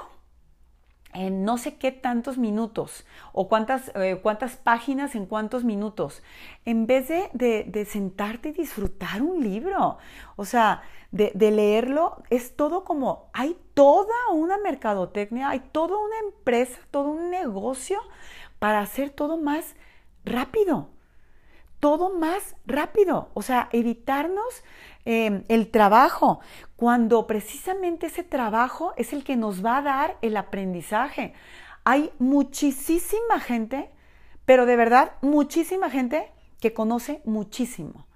en no sé qué tantos minutos o cuántas, eh, cuántas páginas en cuántos minutos, en vez de, sentarte y disfrutar un libro. O sea, de, leerlo es todo como, hay toda una mercadotecnia, hay toda una empresa, todo un negocio para hacer todo más rápido, todo más rápido. O sea, evitarnos Em, el trabajo, cuando precisamente ese trabajo es el que nos va a dar el aprendizaje. Hay muchísima gente, pero de verdad muchísima gente que conoce muchísimo,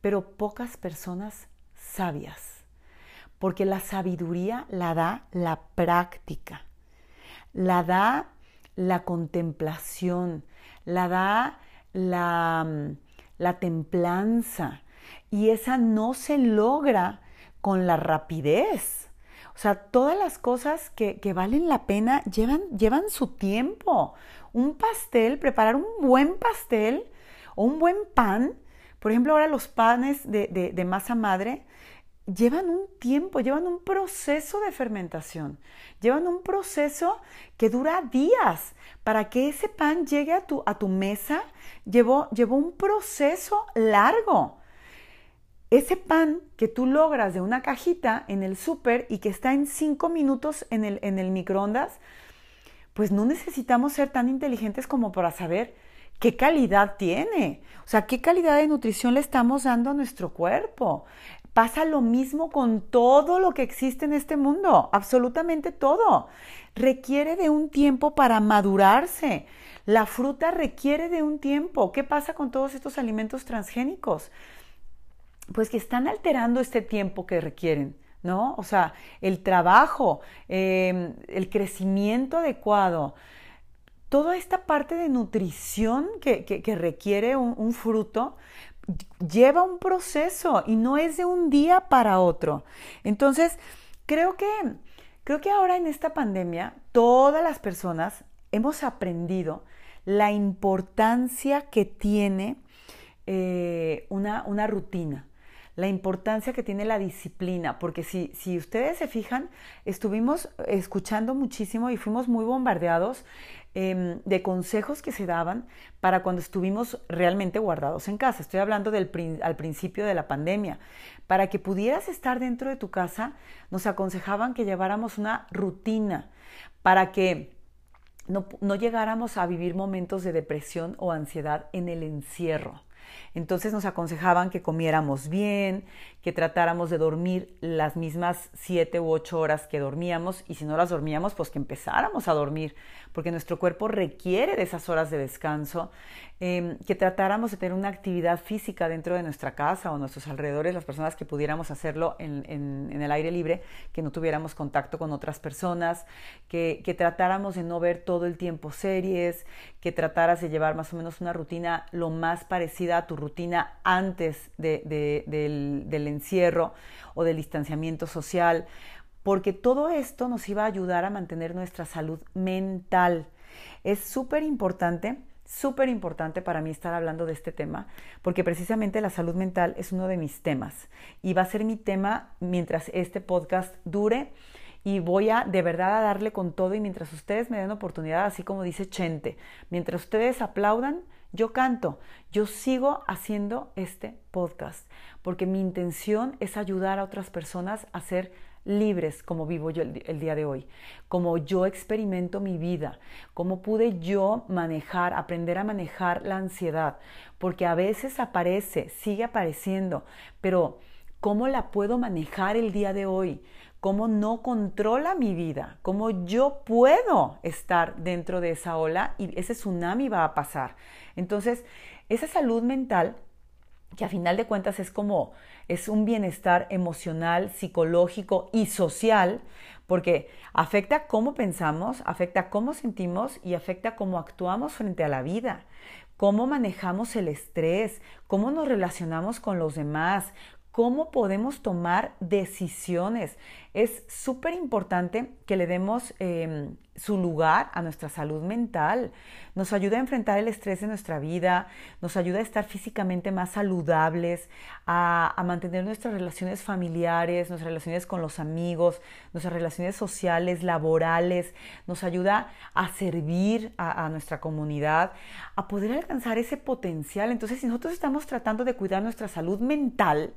pero pocas personas sabias, porque la sabiduría la da la práctica, la da la contemplación, la da la, mm, la templanza, y esa no se logra con la rapidez. O sea, todas las cosas que, valen la pena llevan, llevan su tiempo. Un pastel, preparar un buen pastel o un buen pan, por ejemplo, ahora los panes de, de masa madre, llevan un tiempo, llevan un proceso de fermentación, llevan un proceso que dura días. Para que ese pan llegue a tu, a tu mesa, llevó, llevó un proceso largo ese pan que tú logras de una cajita en el súper y que está en cinco minutos en el, en el microondas, pues no necesitamos ser tan inteligentes como para saber ¿qué calidad tiene? O sea, ¿qué calidad de nutrición le estamos dando a nuestro cuerpo? Pasa lo mismo con todo lo que existe en este mundo, absolutamente todo. Requiere de un tiempo para madurarse. La fruta requiere de un tiempo. ¿Qué pasa con todos estos alimentos transgénicos? Pues que están alterando este tiempo que requieren. ¿no? O sea, el trabajo, em, el crecimiento adecuado, toda esta parte de nutrición que, requiere un, fruto lleva un proceso y no es de un día para otro. Entonces, creo que, creo que ahora en esta pandemia todas las personas hemos aprendido la importancia que tiene eh, una, una rutina la importancia que tiene la disciplina, porque si, si ustedes se fijan, estuvimos escuchando muchísimo y fuimos muy bombardeados em, de consejos que se daban para cuando estuvimos realmente guardados en casa. Estoy hablando del, al principio de la pandemia. Para que pudieras estar dentro de tu casa, nos aconsejaban que lleváramos una rutina para que no, no llegáramos a vivir momentos de depresión o ansiedad en el encierro. Entonces nos aconsejaban que comiéramos bien, que tratáramos de dormir las mismas siete u ocho horas que dormíamos y si no las dormíamos, pues que empezáramos a dormir, porque nuestro cuerpo requiere de esas horas de descanso, em, que tratáramos de tener una actividad física dentro de nuestra casa o nuestros alrededores, las personas que pudiéramos hacerlo en, el aire libre, que no tuviéramos contacto con otras personas, que, tratáramos de no ver todo el tiempo series, que trataras de llevar más o menos una rutina lo más parecida a tu rutina antes del, encierro o del distanciamiento social, porque todo esto nos iba a ayudar a mantener nuestra salud mental. Es súper importante súper importante para mí estar hablando de este tema, porque precisamente la salud mental es uno de mis temas y va a ser mi tema mientras este podcast dure y voy a de verdad a darle con todo y mientras ustedes me den oportunidad, así como dice Chente, mientras ustedes aplaudan, yo canto, yo sigo haciendo este podcast, porque mi intención es ayudar a otras personas a ser libres como vivo yo el, día de hoy, como yo experimento mi vida, cómo pude yo manejar, aprender a manejar la ansiedad, porque a veces aparece, sigue apareciendo, pero ¿cómo la puedo manejar el día de hoy? Cómo no controla mi vida, cómo yo puedo estar dentro de esa ola y ese tsunami va a pasar. Entonces, esa salud mental, que a final de cuentas es como, es un bienestar emocional, psicológico y social, porque afecta cómo pensamos, afecta cómo sentimos y afecta cómo actuamos frente a la vida cómo manejamos el estrés, cómo nos relacionamos con los demás, cómo podemos tomar decisiones. Es súper importante que le demos em, su lugar a nuestra salud mental. Nos ayuda a enfrentar el estrés de nuestra vida, nos ayuda a estar físicamente más saludables, a, mantener nuestras relaciones familiares, nuestras relaciones con los amigos, nuestras relaciones sociales, laborales, nos ayuda a servir a, a nuestra comunidad, a poder alcanzar ese potencial. Entonces, si nosotros estamos tratando de cuidar nuestra salud mental,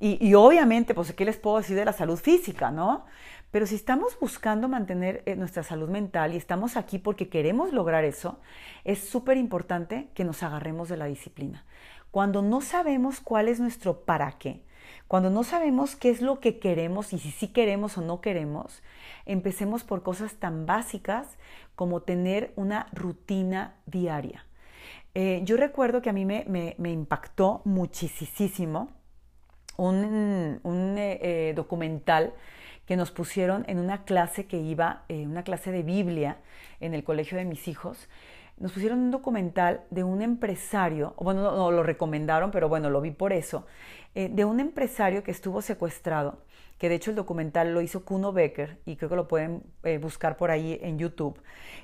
y, obviamente, pues, ¿qué les puedo decir de la salud física, no? Pero si estamos buscando mantener eh, nuestra salud mental y estamos aquí porque queremos lograr eso, es súper importante que nos agarremos de la disciplina. Cuando no sabemos cuál es nuestro para qué, cuando no sabemos qué es lo que queremos y si sí queremos o no queremos, empecemos por cosas tan básicas como tener una rutina diaria. Eh, yo recuerdo que a mí me, me impactó muchísimo un, eh, eh, documental que nos pusieron en una clase que iba, eh, una clase de Biblia en el colegio de mis hijos. Nos pusieron un documental de un empresario, bueno, no, lo recomendaron, pero bueno, lo vi por eso, de un empresario que estuvo secuestrado que de hecho el documental lo hizo Kuno Becker y creo que lo pueden eh, buscar por ahí en YouTube.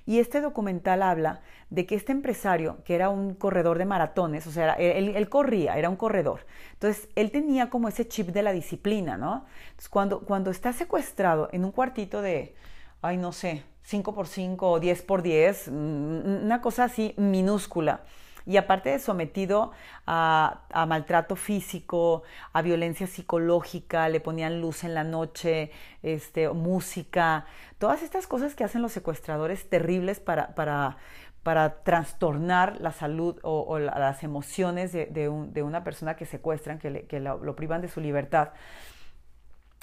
Y este documental habla de que este empresario, que era un corredor de maratones, o sea, él, corría, era un corredor. Entonces, él tenía como ese chip de la disciplina, ¿no? Cuando, cuando está secuestrado en un cuartito de, ay, no sé, 5 por 5 o 10 por 10, mm, una cosa así minúscula, y aparte de sometido a, maltrato físico, a violencia psicológica, le ponían luz en la noche, este, música, todas estas cosas que hacen los secuestradores terribles para, para, para trastornar la salud o, las emociones de, una persona que secuestran, que, lo, privan de su libertad.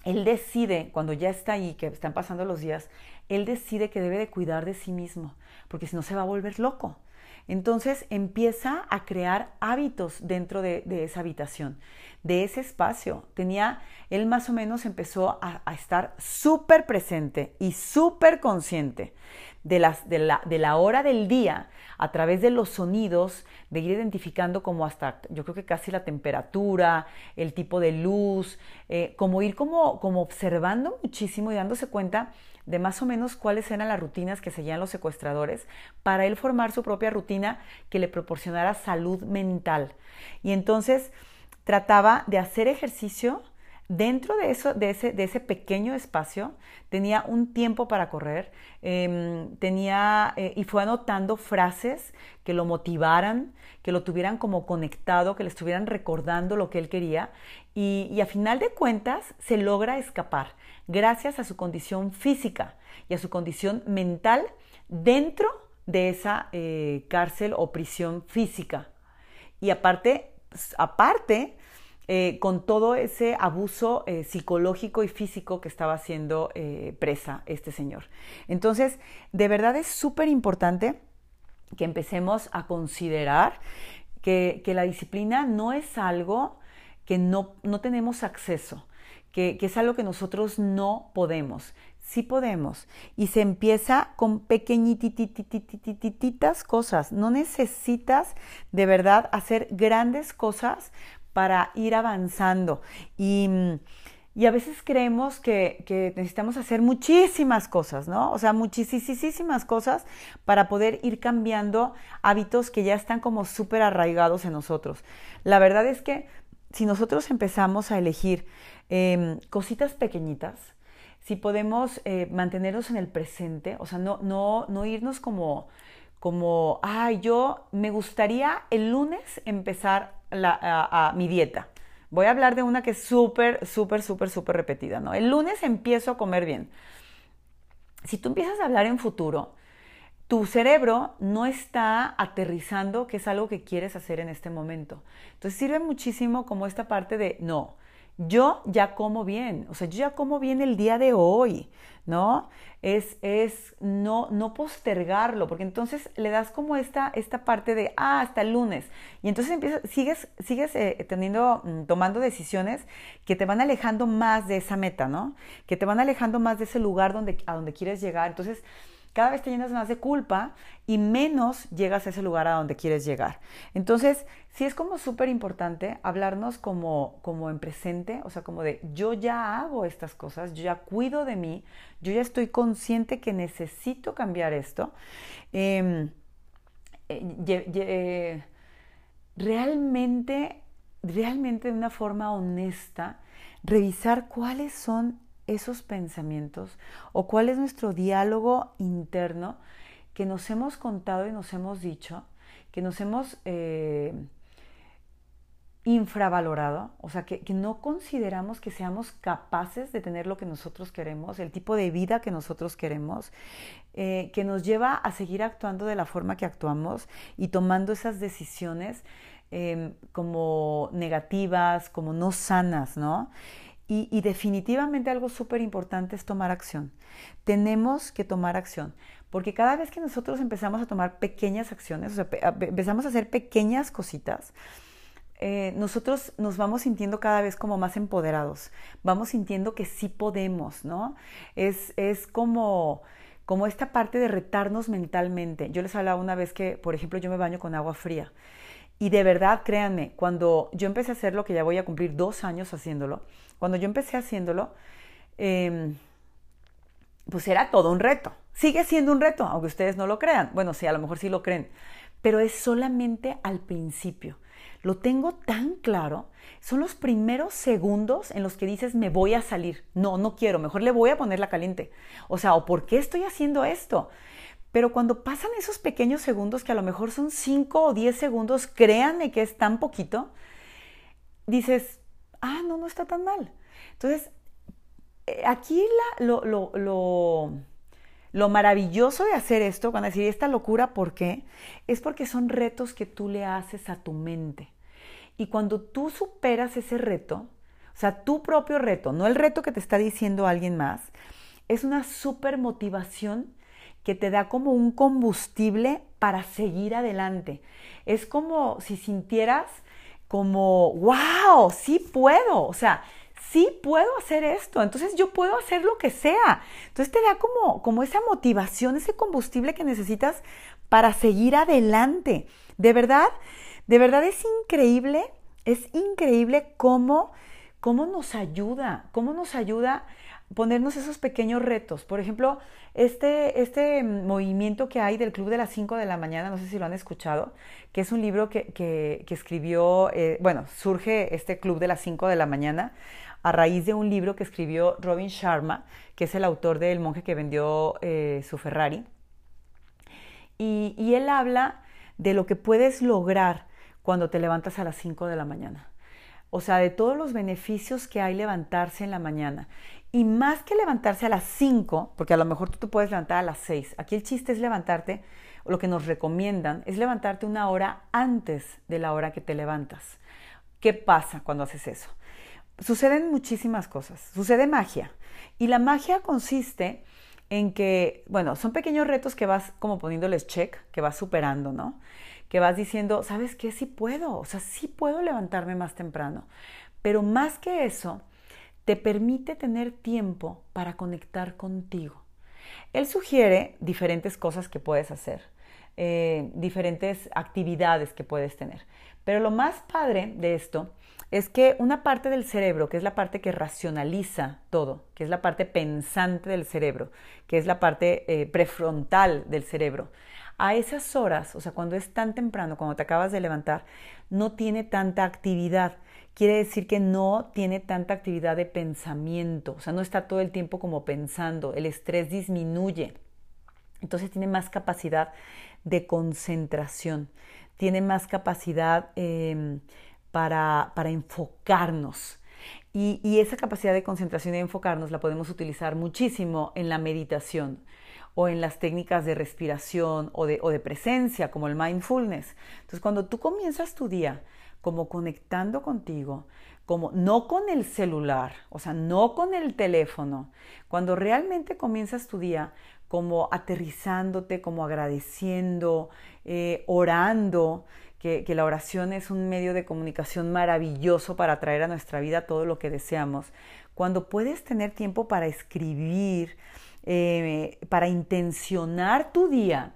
Él decide, cuando ya está ahí, que están pasando los días, él decide que debe de cuidar de sí mismo, porque si no se va a volver loco. Entonces empieza a crear hábitos dentro de, esa habitación, de ese espacio. Tenía, él más o menos empezó a, estar súper presente y súper consciente de, las, de, la, hora del día a través de los sonidos, de ir identificando como hasta, yo creo que casi la temperatura, el tipo de luz, eh, como ir como, como observando muchísimo y dándose cuenta de más o menos cuáles eran las rutinas que seguían los secuestradores para él formar su propia rutina que le proporcionara salud mental. Y entonces trataba de hacer ejercicio dentro de, eso, de, ese, de ese pequeño espacio. Tenía un tiempo para correr, em, tenía eh, y fue anotando frases que lo motivaran, que lo tuvieran como conectado, que le estuvieran recordando lo que él quería. Y, a final de cuentas se logra escapar gracias a su condición física y a su condición mental dentro de esa eh, cárcel o prisión física. Y aparte, aparte eh, con todo ese abuso eh, psicológico y físico que estaba haciendo presa este señor. Entonces, de verdad es súper importante que empecemos a considerar que, la disciplina no es algo que no, no tenemos acceso que, es algo que nosotros no podemos. Sí podemos. Y se empieza con pequeñititas cosas. No necesitas de verdad hacer grandes cosas para ir avanzando. Y, a veces creemos que, que, necesitamos hacer muchísimas cosas, ¿no? O sea, muchísimas cosas para poder ir cambiando hábitos que ya están como súper arraigados en nosotros. La verdad es que si nosotros empezamos a elegir Em, cositas pequeñitas, si podemos eh, mantenernos en el presente, o sea, no, no, no irnos como, como, ay, yo me gustaría el lunes empezar a, mi dieta. Voy a hablar de una que es súper, súper, súper, súper repetida, ¿no? El lunes empiezo a comer bien. Si tú empiezas a hablar en futuro, tu cerebro no está aterrizando que es algo que quieres hacer en este momento. Entonces sirve muchísimo como esta parte de, no, yo ya como bien, o sea, yo ya como bien el día de hoy, ¿no? Es, es no, no postergarlo, porque entonces le das como esta, esta parte de, ah, hasta el lunes, y entonces empiezas, sigues, sigues eh, teniendo, mm, tomando decisiones que te van alejando más de esa meta, ¿no? Que te van alejando más de ese lugar donde, a donde quieres llegar. Entonces, cada vez te llenas más de culpa y menos llegas a ese lugar a donde quieres llegar. Entonces, sí es como súper importante hablarnos como, como en presente, o sea, como de yo ya hago estas cosas, yo ya cuido de mí, yo ya estoy consciente que necesito cambiar esto. Em, eh, realmente, realmente de una forma honesta, revisar cuáles son esos pensamientos o cuál es nuestro diálogo interno que nos hemos contado y nos hemos dicho, que nos hemos eh, infravalorado, o sea, que, no consideramos que seamos capaces de tener lo que nosotros queremos, el tipo de vida que nosotros queremos, eh, que nos lleva a seguir actuando de la forma que actuamos y tomando esas decisiones em, como negativas, como no sanas, ¿no? Y, definitivamente algo súper importante es tomar acción. Tenemos que tomar acción, porque cada vez que nosotros empezamos a tomar pequeñas acciones, o sea, empezamos a hacer pequeñas cositas, eh, nosotros nos vamos sintiendo cada vez como más empoderados, vamos sintiendo que sí podemos, ¿no? Es, es como, como esta parte de retarnos mentalmente. Yo les hablaba una vez que, por ejemplo, yo me baño con agua fría. Y de verdad, créanme, cuando yo empecé a hacerlo, que ya voy a cumplir dos años haciéndolo, cuando yo empecé haciéndolo, em, pues era todo un reto. Sigue siendo un reto, aunque ustedes no lo crean. Bueno, sí, a lo mejor sí lo creen, pero es solamente al principio. Lo tengo tan claro. Son los primeros segundos en los que dices, me voy a salir. No, no quiero, mejor le voy a poner la caliente. O sea, ¿o por qué estoy haciendo esto? Pero cuando pasan esos pequeños segundos, que a lo mejor son 5 o 10 segundos, créanme que es tan poquito, dices, ah, no, no está tan mal. Entonces, eh, aquí lo, lo, maravilloso de hacer esto, cuando decir esta locura, ¿por qué? Es porque son retos que tú le haces a tu mente. Y cuando tú superas ese reto, o sea, tu propio reto, no el reto que te está diciendo alguien más, es una super motivación que te da como un combustible para seguir adelante. Es como si sintieras como, wow, sí puedo, o sea, sí puedo hacer esto, entonces yo puedo hacer lo que sea. Entonces te da como, como esa motivación, ese combustible que necesitas para seguir adelante. De verdad, de verdad es increíble, es increíble cómo, cómo nos ayuda, cómo nos ayuda ponernos esos pequeños retos. Por ejemplo, este, este movimiento que hay del Club de las 5 de la mañana, no sé si lo han escuchado, que es un libro que, escribió, eh, bueno, surge este Club de las 5 de la mañana a raíz de un libro que escribió Robin Sharma, que es el autor del monje que vendió eh, su Ferrari. Y, y él habla de lo que puedes lograr cuando te levantas a las 5 de la mañana. O sea, de todos los beneficios que hay levantarse en la mañana. Y más que levantarse a las 5, porque a lo mejor tú te puedes levantar a las 6, aquí el chiste es levantarte, lo que nos recomiendan es levantarte una hora antes de la hora que te levantas. ¿Qué pasa cuando haces eso? Suceden muchísimas cosas, sucede magia. Y la magia consiste en que, bueno, son pequeños retos que vas como poniéndoles check, que vas superando, ¿no? Que vas diciendo, ¿sabes qué? Sí puedo, o sea, sí puedo levantarme más temprano. Pero más que eso, te permite tener tiempo para conectar contigo. Él sugiere diferentes cosas que puedes hacer, eh, diferentes actividades que puedes tener. Pero lo más padre de esto es que una parte del cerebro, que es la parte que racionaliza todo, que es la parte pensante del cerebro, que es la parte eh, prefrontal del cerebro, a esas horas, o sea, cuando es tan temprano, cuando te acabas de levantar, no tiene tanta actividad. Quiere decir que no tiene tanta actividad de pensamiento, o sea, no está todo el tiempo como pensando, el estrés disminuye, entonces tiene más capacidad de concentración, tiene más capacidad em, para, enfocarnos. Y, esa capacidad de concentración y de enfocarnos la podemos utilizar muchísimo en la meditación o en las técnicas de respiración o de, presencia, como el mindfulness. Entonces, cuando tú comienzas tu día como conectando contigo, como no con el celular, o sea, no con el teléfono, cuando realmente comienzas tu día como aterrizándote, como agradeciendo, eh, orando, que, la oración es un medio de comunicación maravilloso para traer a nuestra vida todo lo que deseamos. Cuando puedes tener tiempo para escribir, eh, para intencionar tu día,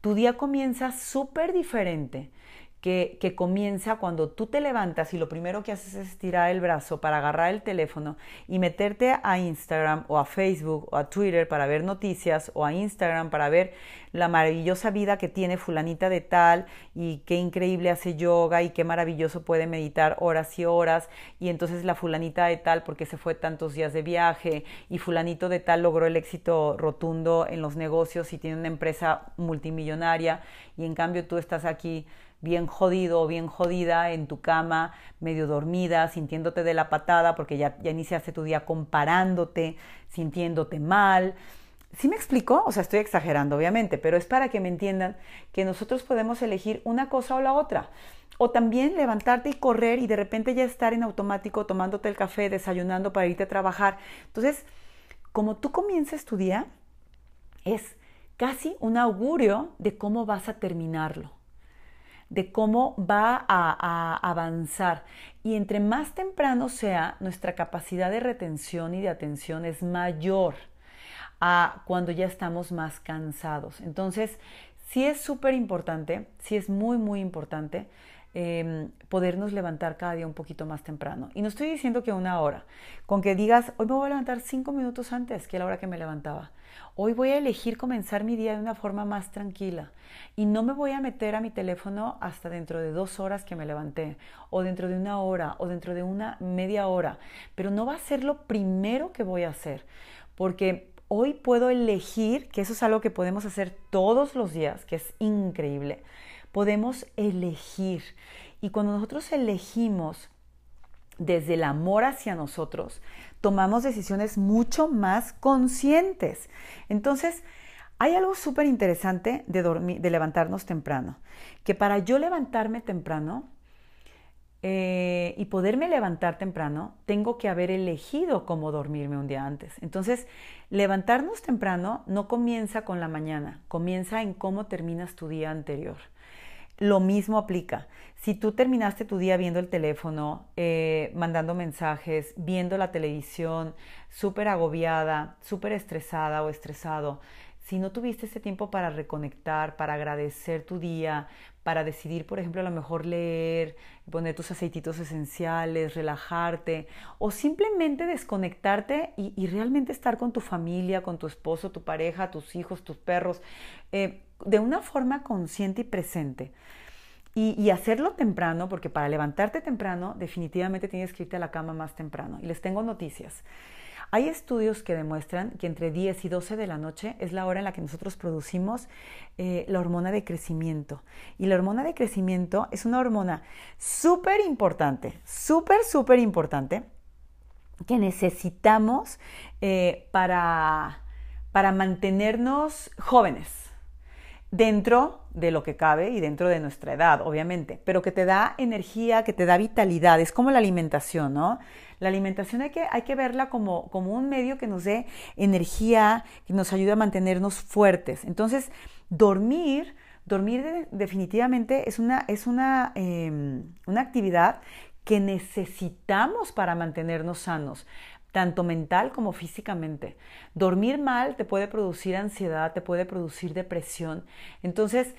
tu día comienza súper diferente que, comienza cuando tú te levantas y lo primero que haces es estirar el brazo para agarrar el teléfono y meterte a Instagram o a Facebook o a Twitter para ver noticias o a Instagram para ver la maravillosa vida que tiene fulanita de tal y qué increíble hace yoga y qué maravilloso puede meditar horas y horas y entonces la fulanita de tal porque se fue tantos días de viaje y fulanito de tal logró el éxito rotundo en los negocios y tiene una empresa multimillonaria y en cambio tú estás aquí bien jodido o bien jodida en tu cama, medio dormida, sintiéndote de la patada porque ya, ya iniciaste tu día comparándote, sintiéndote mal. ¿Sí me explico? O sea, estoy exagerando, obviamente, pero es para que me entiendan que nosotros podemos elegir una cosa o la otra. O también levantarte y correr y de repente ya estar en automático tomándote el café, desayunando para irte a trabajar. Entonces, como tú comienzas tu día, es casi un augurio de cómo vas a terminarlo de cómo va a, avanzar. Y entre más temprano sea, nuestra capacidad de retención y de atención es mayor a cuando ya estamos más cansados. Entonces, sí es súper importante, sí es muy, muy importante Em, podernos levantar cada día un poquito más temprano. Y no estoy diciendo que una hora, con que digas, hoy me voy a levantar cinco minutos antes que la hora que me levantaba. Hoy voy a elegir comenzar mi día de una forma más tranquila y no me voy a meter a mi teléfono hasta dentro de dos horas que me levanté, o dentro de una hora, o dentro de una media hora. Pero no va a ser lo primero que voy a hacer, porque hoy puedo elegir, que eso es algo que podemos hacer todos los días, que es increíble. Podemos elegir. Y cuando nosotros elegimos desde el amor hacia nosotros, tomamos decisiones mucho más conscientes. Entonces, hay algo súper interesante de, de levantarnos temprano, que para yo levantarme temprano eh, y poderme levantar temprano, tengo que haber elegido cómo dormirme un día antes. Entonces, levantarnos temprano no comienza con la mañana, comienza en cómo terminas tu día anterior. Lo mismo aplica. Si tú terminaste tu día viendo el teléfono, eh, mandando mensajes, viendo la televisión, súper agobiada, súper estresada o estresado, si no tuviste ese tiempo para reconectar, para agradecer tu día, para decidir, por ejemplo, a lo mejor leer, poner tus aceititos esenciales, relajarte o simplemente desconectarte y, realmente estar con tu familia, con tu esposo, tu pareja, tus hijos, tus perros, eh, de una forma consciente y presente. Y, hacerlo temprano, porque para levantarte temprano definitivamente tienes que irte a la cama más temprano. Y les tengo noticias. Hay estudios que demuestran que entre 10 y 12 de la noche es la hora en la que nosotros producimos eh, la hormona de crecimiento. Y la hormona de crecimiento es una hormona súper importante, súper, súper importante, que necesitamos eh, para, para mantenernos jóvenes dentro de lo que cabe y dentro de nuestra edad, obviamente, pero que te da energía, que te da vitalidad, es como la alimentación, ¿no? La alimentación hay que, hay que verla como, como un medio que nos dé energía, que nos ayude a mantenernos fuertes. Entonces, dormir, dormir definitivamente es una, es una, em, una actividad que necesitamos para mantenernos sanos tanto mental como físicamente. Dormir mal te puede producir ansiedad, te puede producir depresión. Entonces,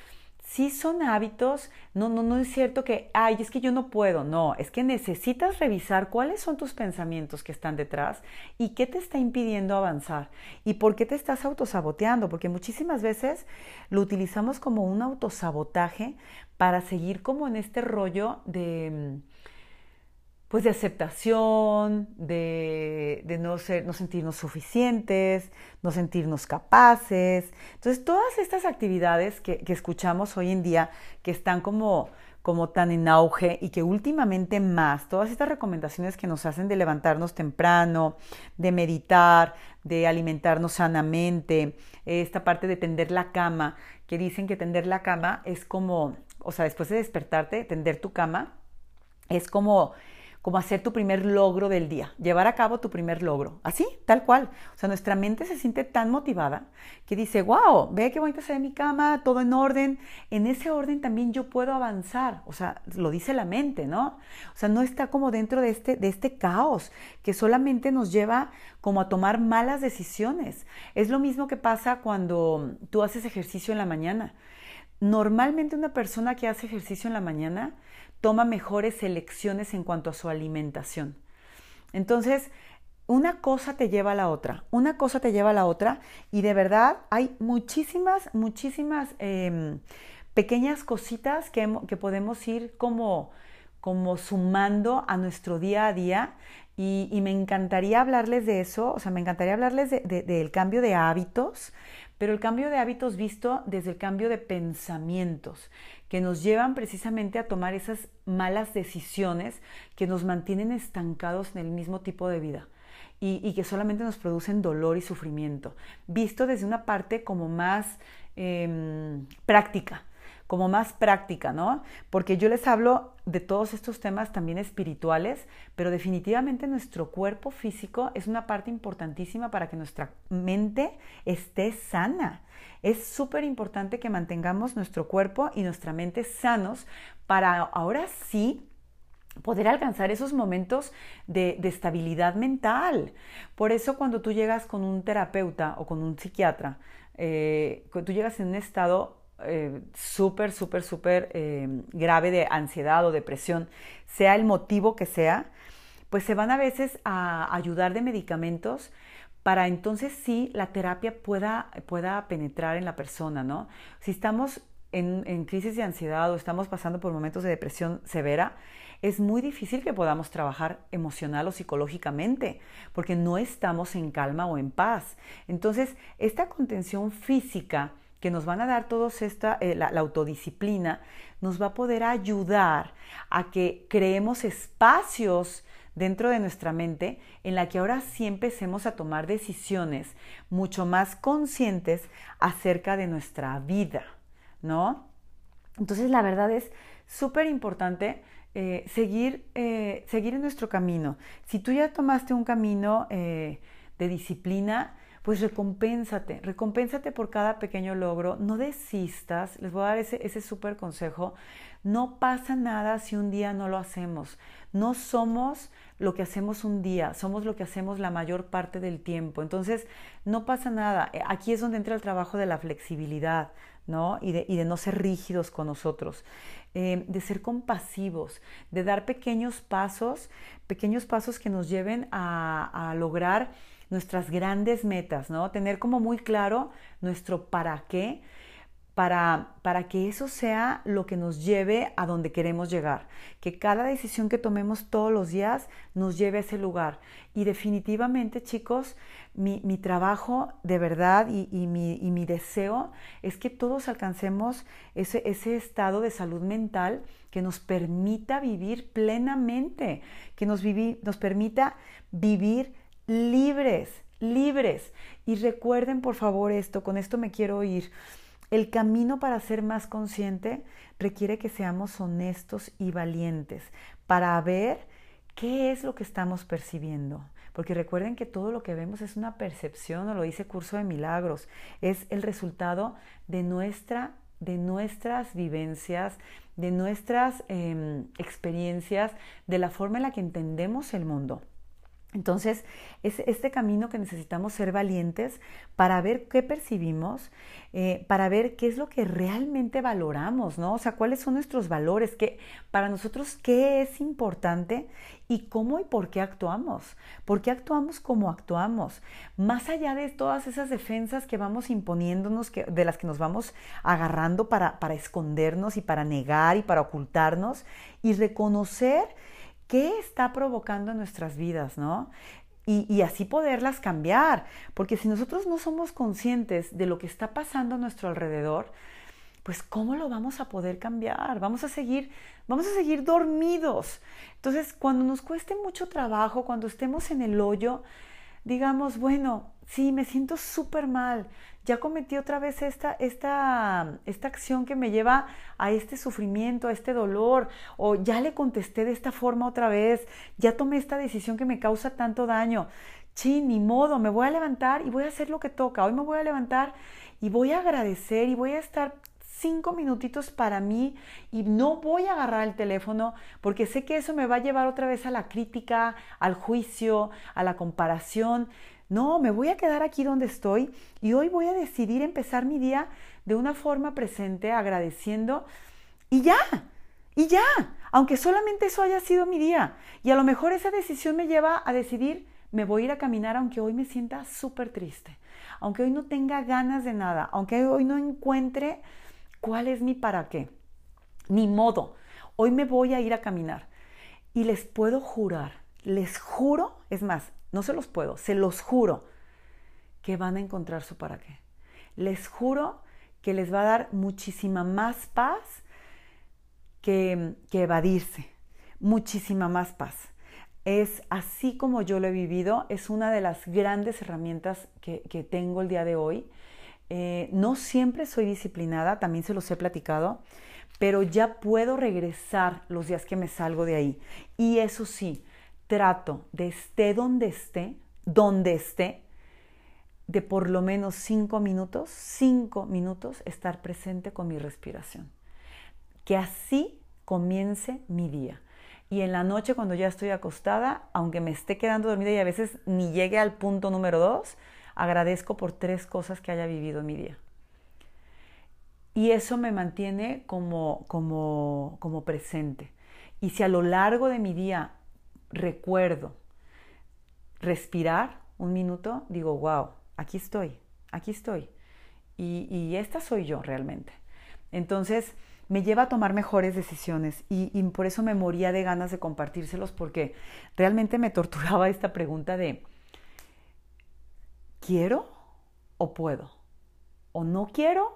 si son hábitos, no, no, no es cierto que, ay, es que yo no puedo, no, es que necesitas revisar cuáles son tus pensamientos que están detrás y qué te está impidiendo avanzar y por qué te estás autosaboteando, porque muchísimas veces lo utilizamos como un autosabotaje para seguir como en este rollo de pues de aceptación, de, no, ser, no sentirnos suficientes, no sentirnos capaces. Entonces, todas estas actividades que, escuchamos hoy en día, que están como, como tan en auge y que últimamente más, todas estas recomendaciones que nos hacen de levantarnos temprano, de meditar, de alimentarnos sanamente, esta parte de tender la cama, que dicen que tender la cama es como, o sea, después de despertarte, tender tu cama, es como como hacer tu primer logro del día, llevar a cabo tu primer logro, así, tal cual. O sea, nuestra mente se siente tan motivada que dice, wow, ve qué bonita se ve mi cama, todo en orden. En ese orden también yo puedo avanzar. O sea, lo dice la mente, ¿no? O sea, no está como dentro de este, de este caos que solamente nos lleva como a tomar malas decisiones. Es lo mismo que pasa cuando tú haces ejercicio en la mañana. Normalmente una persona que hace ejercicio en la mañana toma mejores elecciones en cuanto a su alimentación. Entonces, una cosa te lleva a la otra, una cosa te lleva a la otra y de verdad hay muchísimas, muchísimas em, pequeñas cositas que, podemos ir como, como sumando a nuestro día a día y, me encantaría hablarles de eso, o sea, me encantaría hablarles del cambio de hábitos, pero el cambio de hábitos visto desde el cambio de pensamientos que nos llevan precisamente a tomar esas malas decisiones que nos mantienen estancados en el mismo tipo de vida y, que solamente nos producen dolor y sufrimiento, visto desde una parte como más em, práctica, como más práctica, ¿no? Porque yo les hablo de todos estos temas también espirituales, pero definitivamente nuestro cuerpo físico es una parte importantísima para que nuestra mente esté sana. Es súper importante que mantengamos nuestro cuerpo y nuestra mente sanos para ahora sí poder alcanzar esos momentos de, estabilidad mental. Por eso cuando tú llegas con un terapeuta o con un psiquiatra, eh, tú llegas en un estado eh, súper, súper, súper eh, grave de ansiedad o depresión, sea el motivo que sea, pues se van a veces a ayudar de medicamentos para entonces sí la terapia pueda, pueda penetrar en la persona, ¿no? Si estamos en, crisis de ansiedad o estamos pasando por momentos de depresión severa, es muy difícil que podamos trabajar emocional o psicológicamente, porque no estamos en calma o en paz. Entonces, esta contención física que nos van a dar todos esta, eh, la, autodisciplina, nos va a poder ayudar a que creemos espacios dentro de nuestra mente en la que ahora sí empecemos a tomar decisiones mucho más conscientes acerca de nuestra vida, ¿no? Entonces la verdad es súper importante eh, seguir, eh, seguir en nuestro camino. Si tú ya tomaste un camino de disciplina, pues recompénsate, recompénsate por cada pequeño logro, no desistas, les voy a dar ese, ese súper consejo, no pasa nada si un día no lo hacemos, no somos lo que hacemos un día, somos lo que hacemos la mayor parte del tiempo, entonces no pasa nada, aquí es donde entra el trabajo de la flexibilidad, ¿no? Y de, y de no ser rígidos con nosotros. Eh, de ser compasivos, de dar pequeños pasos, pequeños pasos que nos lleven a, a lograr nuestras grandes metas, ¿no? Tener como muy claro nuestro para qué, para, para, que eso sea lo que nos lleve a donde queremos llegar, que cada decisión que tomemos todos los días nos lleve a ese lugar. Y definitivamente, chicos, mi, mi trabajo de verdad y, y, mi, y, mi, deseo es que todos alcancemos ese, ese estado de salud mental que nos permita vivir plenamente, que nos, vivi, nos permita vivir libres, libres. Y recuerden por favor esto, con esto me quiero ir. El camino para ser más consciente requiere que seamos honestos y valientes para ver qué es lo que estamos percibiendo. Porque recuerden que todo lo que vemos es una percepción, o lo dice Curso de Milagros, es el resultado de, nuestra, de nuestras vivencias, de nuestras eh, experiencias, de la forma en la que entendemos el mundo. Entonces, es este camino que necesitamos ser valientes para ver qué percibimos, eh, para ver qué es lo que realmente valoramos, ¿no? O sea, cuáles son nuestros valores, qué, para nosotros qué es importante y cómo y por qué actuamos, por qué actuamos como actuamos, más allá de todas esas defensas que vamos imponiéndonos, que, de las que nos vamos agarrando para, para escondernos y para negar y para ocultarnos y reconocer qué está provocando en nuestras vidas, ¿no? Y, así poderlas cambiar, porque si nosotros no somos conscientes de lo que está pasando a nuestro alrededor, pues cómo lo vamos a poder cambiar? Vamos a seguir, vamos a seguir dormidos. Entonces, cuando nos cueste mucho trabajo, cuando estemos en el hoyo, digamos, bueno, sí, me siento súper mal, ya cometí otra vez esta, esta, esta acción que me lleva a este sufrimiento, a este dolor, o ya le contesté de esta forma otra vez, ya tomé esta decisión que me causa tanto daño. Sí, ni modo, me voy a levantar y voy a hacer lo que toca. Hoy me voy a levantar y voy a agradecer y voy a estar cinco minutitos para mí y no voy a agarrar el teléfono porque sé que eso me va a llevar otra vez a la crítica, al juicio, a la comparación. No, me voy a quedar aquí donde estoy y hoy voy a decidir empezar mi día de una forma presente, agradeciendo y ya, y ya, aunque solamente eso haya sido mi día. Y a lo mejor esa decisión me lleva a decidir, me voy a ir a caminar aunque hoy me sienta súper triste, aunque hoy no tenga ganas de nada, aunque hoy no encuentre cuál es mi para qué, ni modo. Hoy me voy a ir a caminar. Y les puedo jurar, les juro, es más, no se los puedo, se los juro que van a encontrar su para qué. Les juro que les va a dar muchísima más paz que, evadirse, muchísima más paz. Es así como yo lo he vivido, es una de las grandes herramientas que, tengo el día de hoy. Eh, no siempre soy disciplinada, también se los he platicado, pero ya puedo regresar los días que me salgo de ahí. Y eso sí, trato de esté donde esté, donde esté, de por lo menos cinco minutos, cinco minutos estar presente con mi respiración. Que así comience mi día. Y en la noche cuando ya estoy acostada, aunque me esté quedando dormida y a veces ni llegue al punto número dos, agradezco por tres cosas que haya vivido en mi día. Y eso me mantiene como, como, como presente. Y si a lo largo de mi día recuerdo respirar un minuto, digo, wow, aquí estoy, aquí estoy. Y, esta soy yo realmente. Entonces, me lleva a tomar mejores decisiones y, y, por eso me moría de ganas de compartírselos porque realmente me torturaba esta pregunta de, ¿quiero o puedo? ¿O no quiero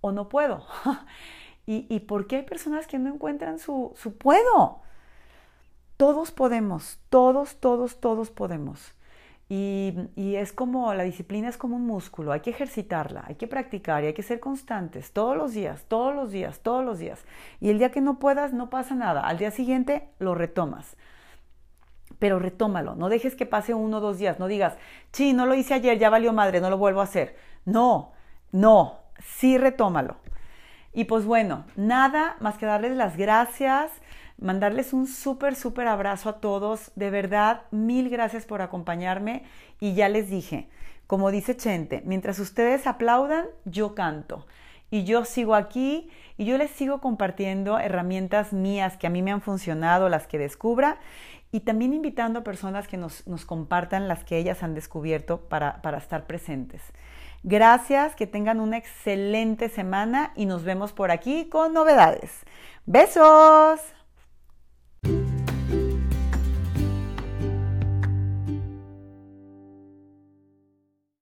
o no puedo? ¿Y, ¿Y, por qué hay personas que no encuentran su, su puedo? Todos podemos, todos, todos, todos podemos. Y, y, es como, la disciplina es como un músculo, hay que ejercitarla, hay que practicar y hay que ser constantes todos los días, todos los días, todos los días. Y el día que no puedas, no pasa nada. Al día siguiente lo retomas. Pero retómalo, no dejes que pase uno o dos días, no digas, sí, no lo hice ayer, ya valió madre, no lo vuelvo a hacer. No, no, sí retómalo. Y pues bueno, nada más que darles las gracias mandarles un súper, súper abrazo a todos. De verdad, mil gracias por acompañarme. Y ya les dije, como dice Chente, mientras ustedes aplaudan, yo canto. Y yo sigo aquí y yo les sigo compartiendo herramientas mías que a mí me han funcionado, las que descubra, y también invitando a personas que nos, nos compartan las que ellas han descubierto para, para estar presentes. Gracias, que tengan una excelente semana y nos vemos por aquí con novedades. Besos.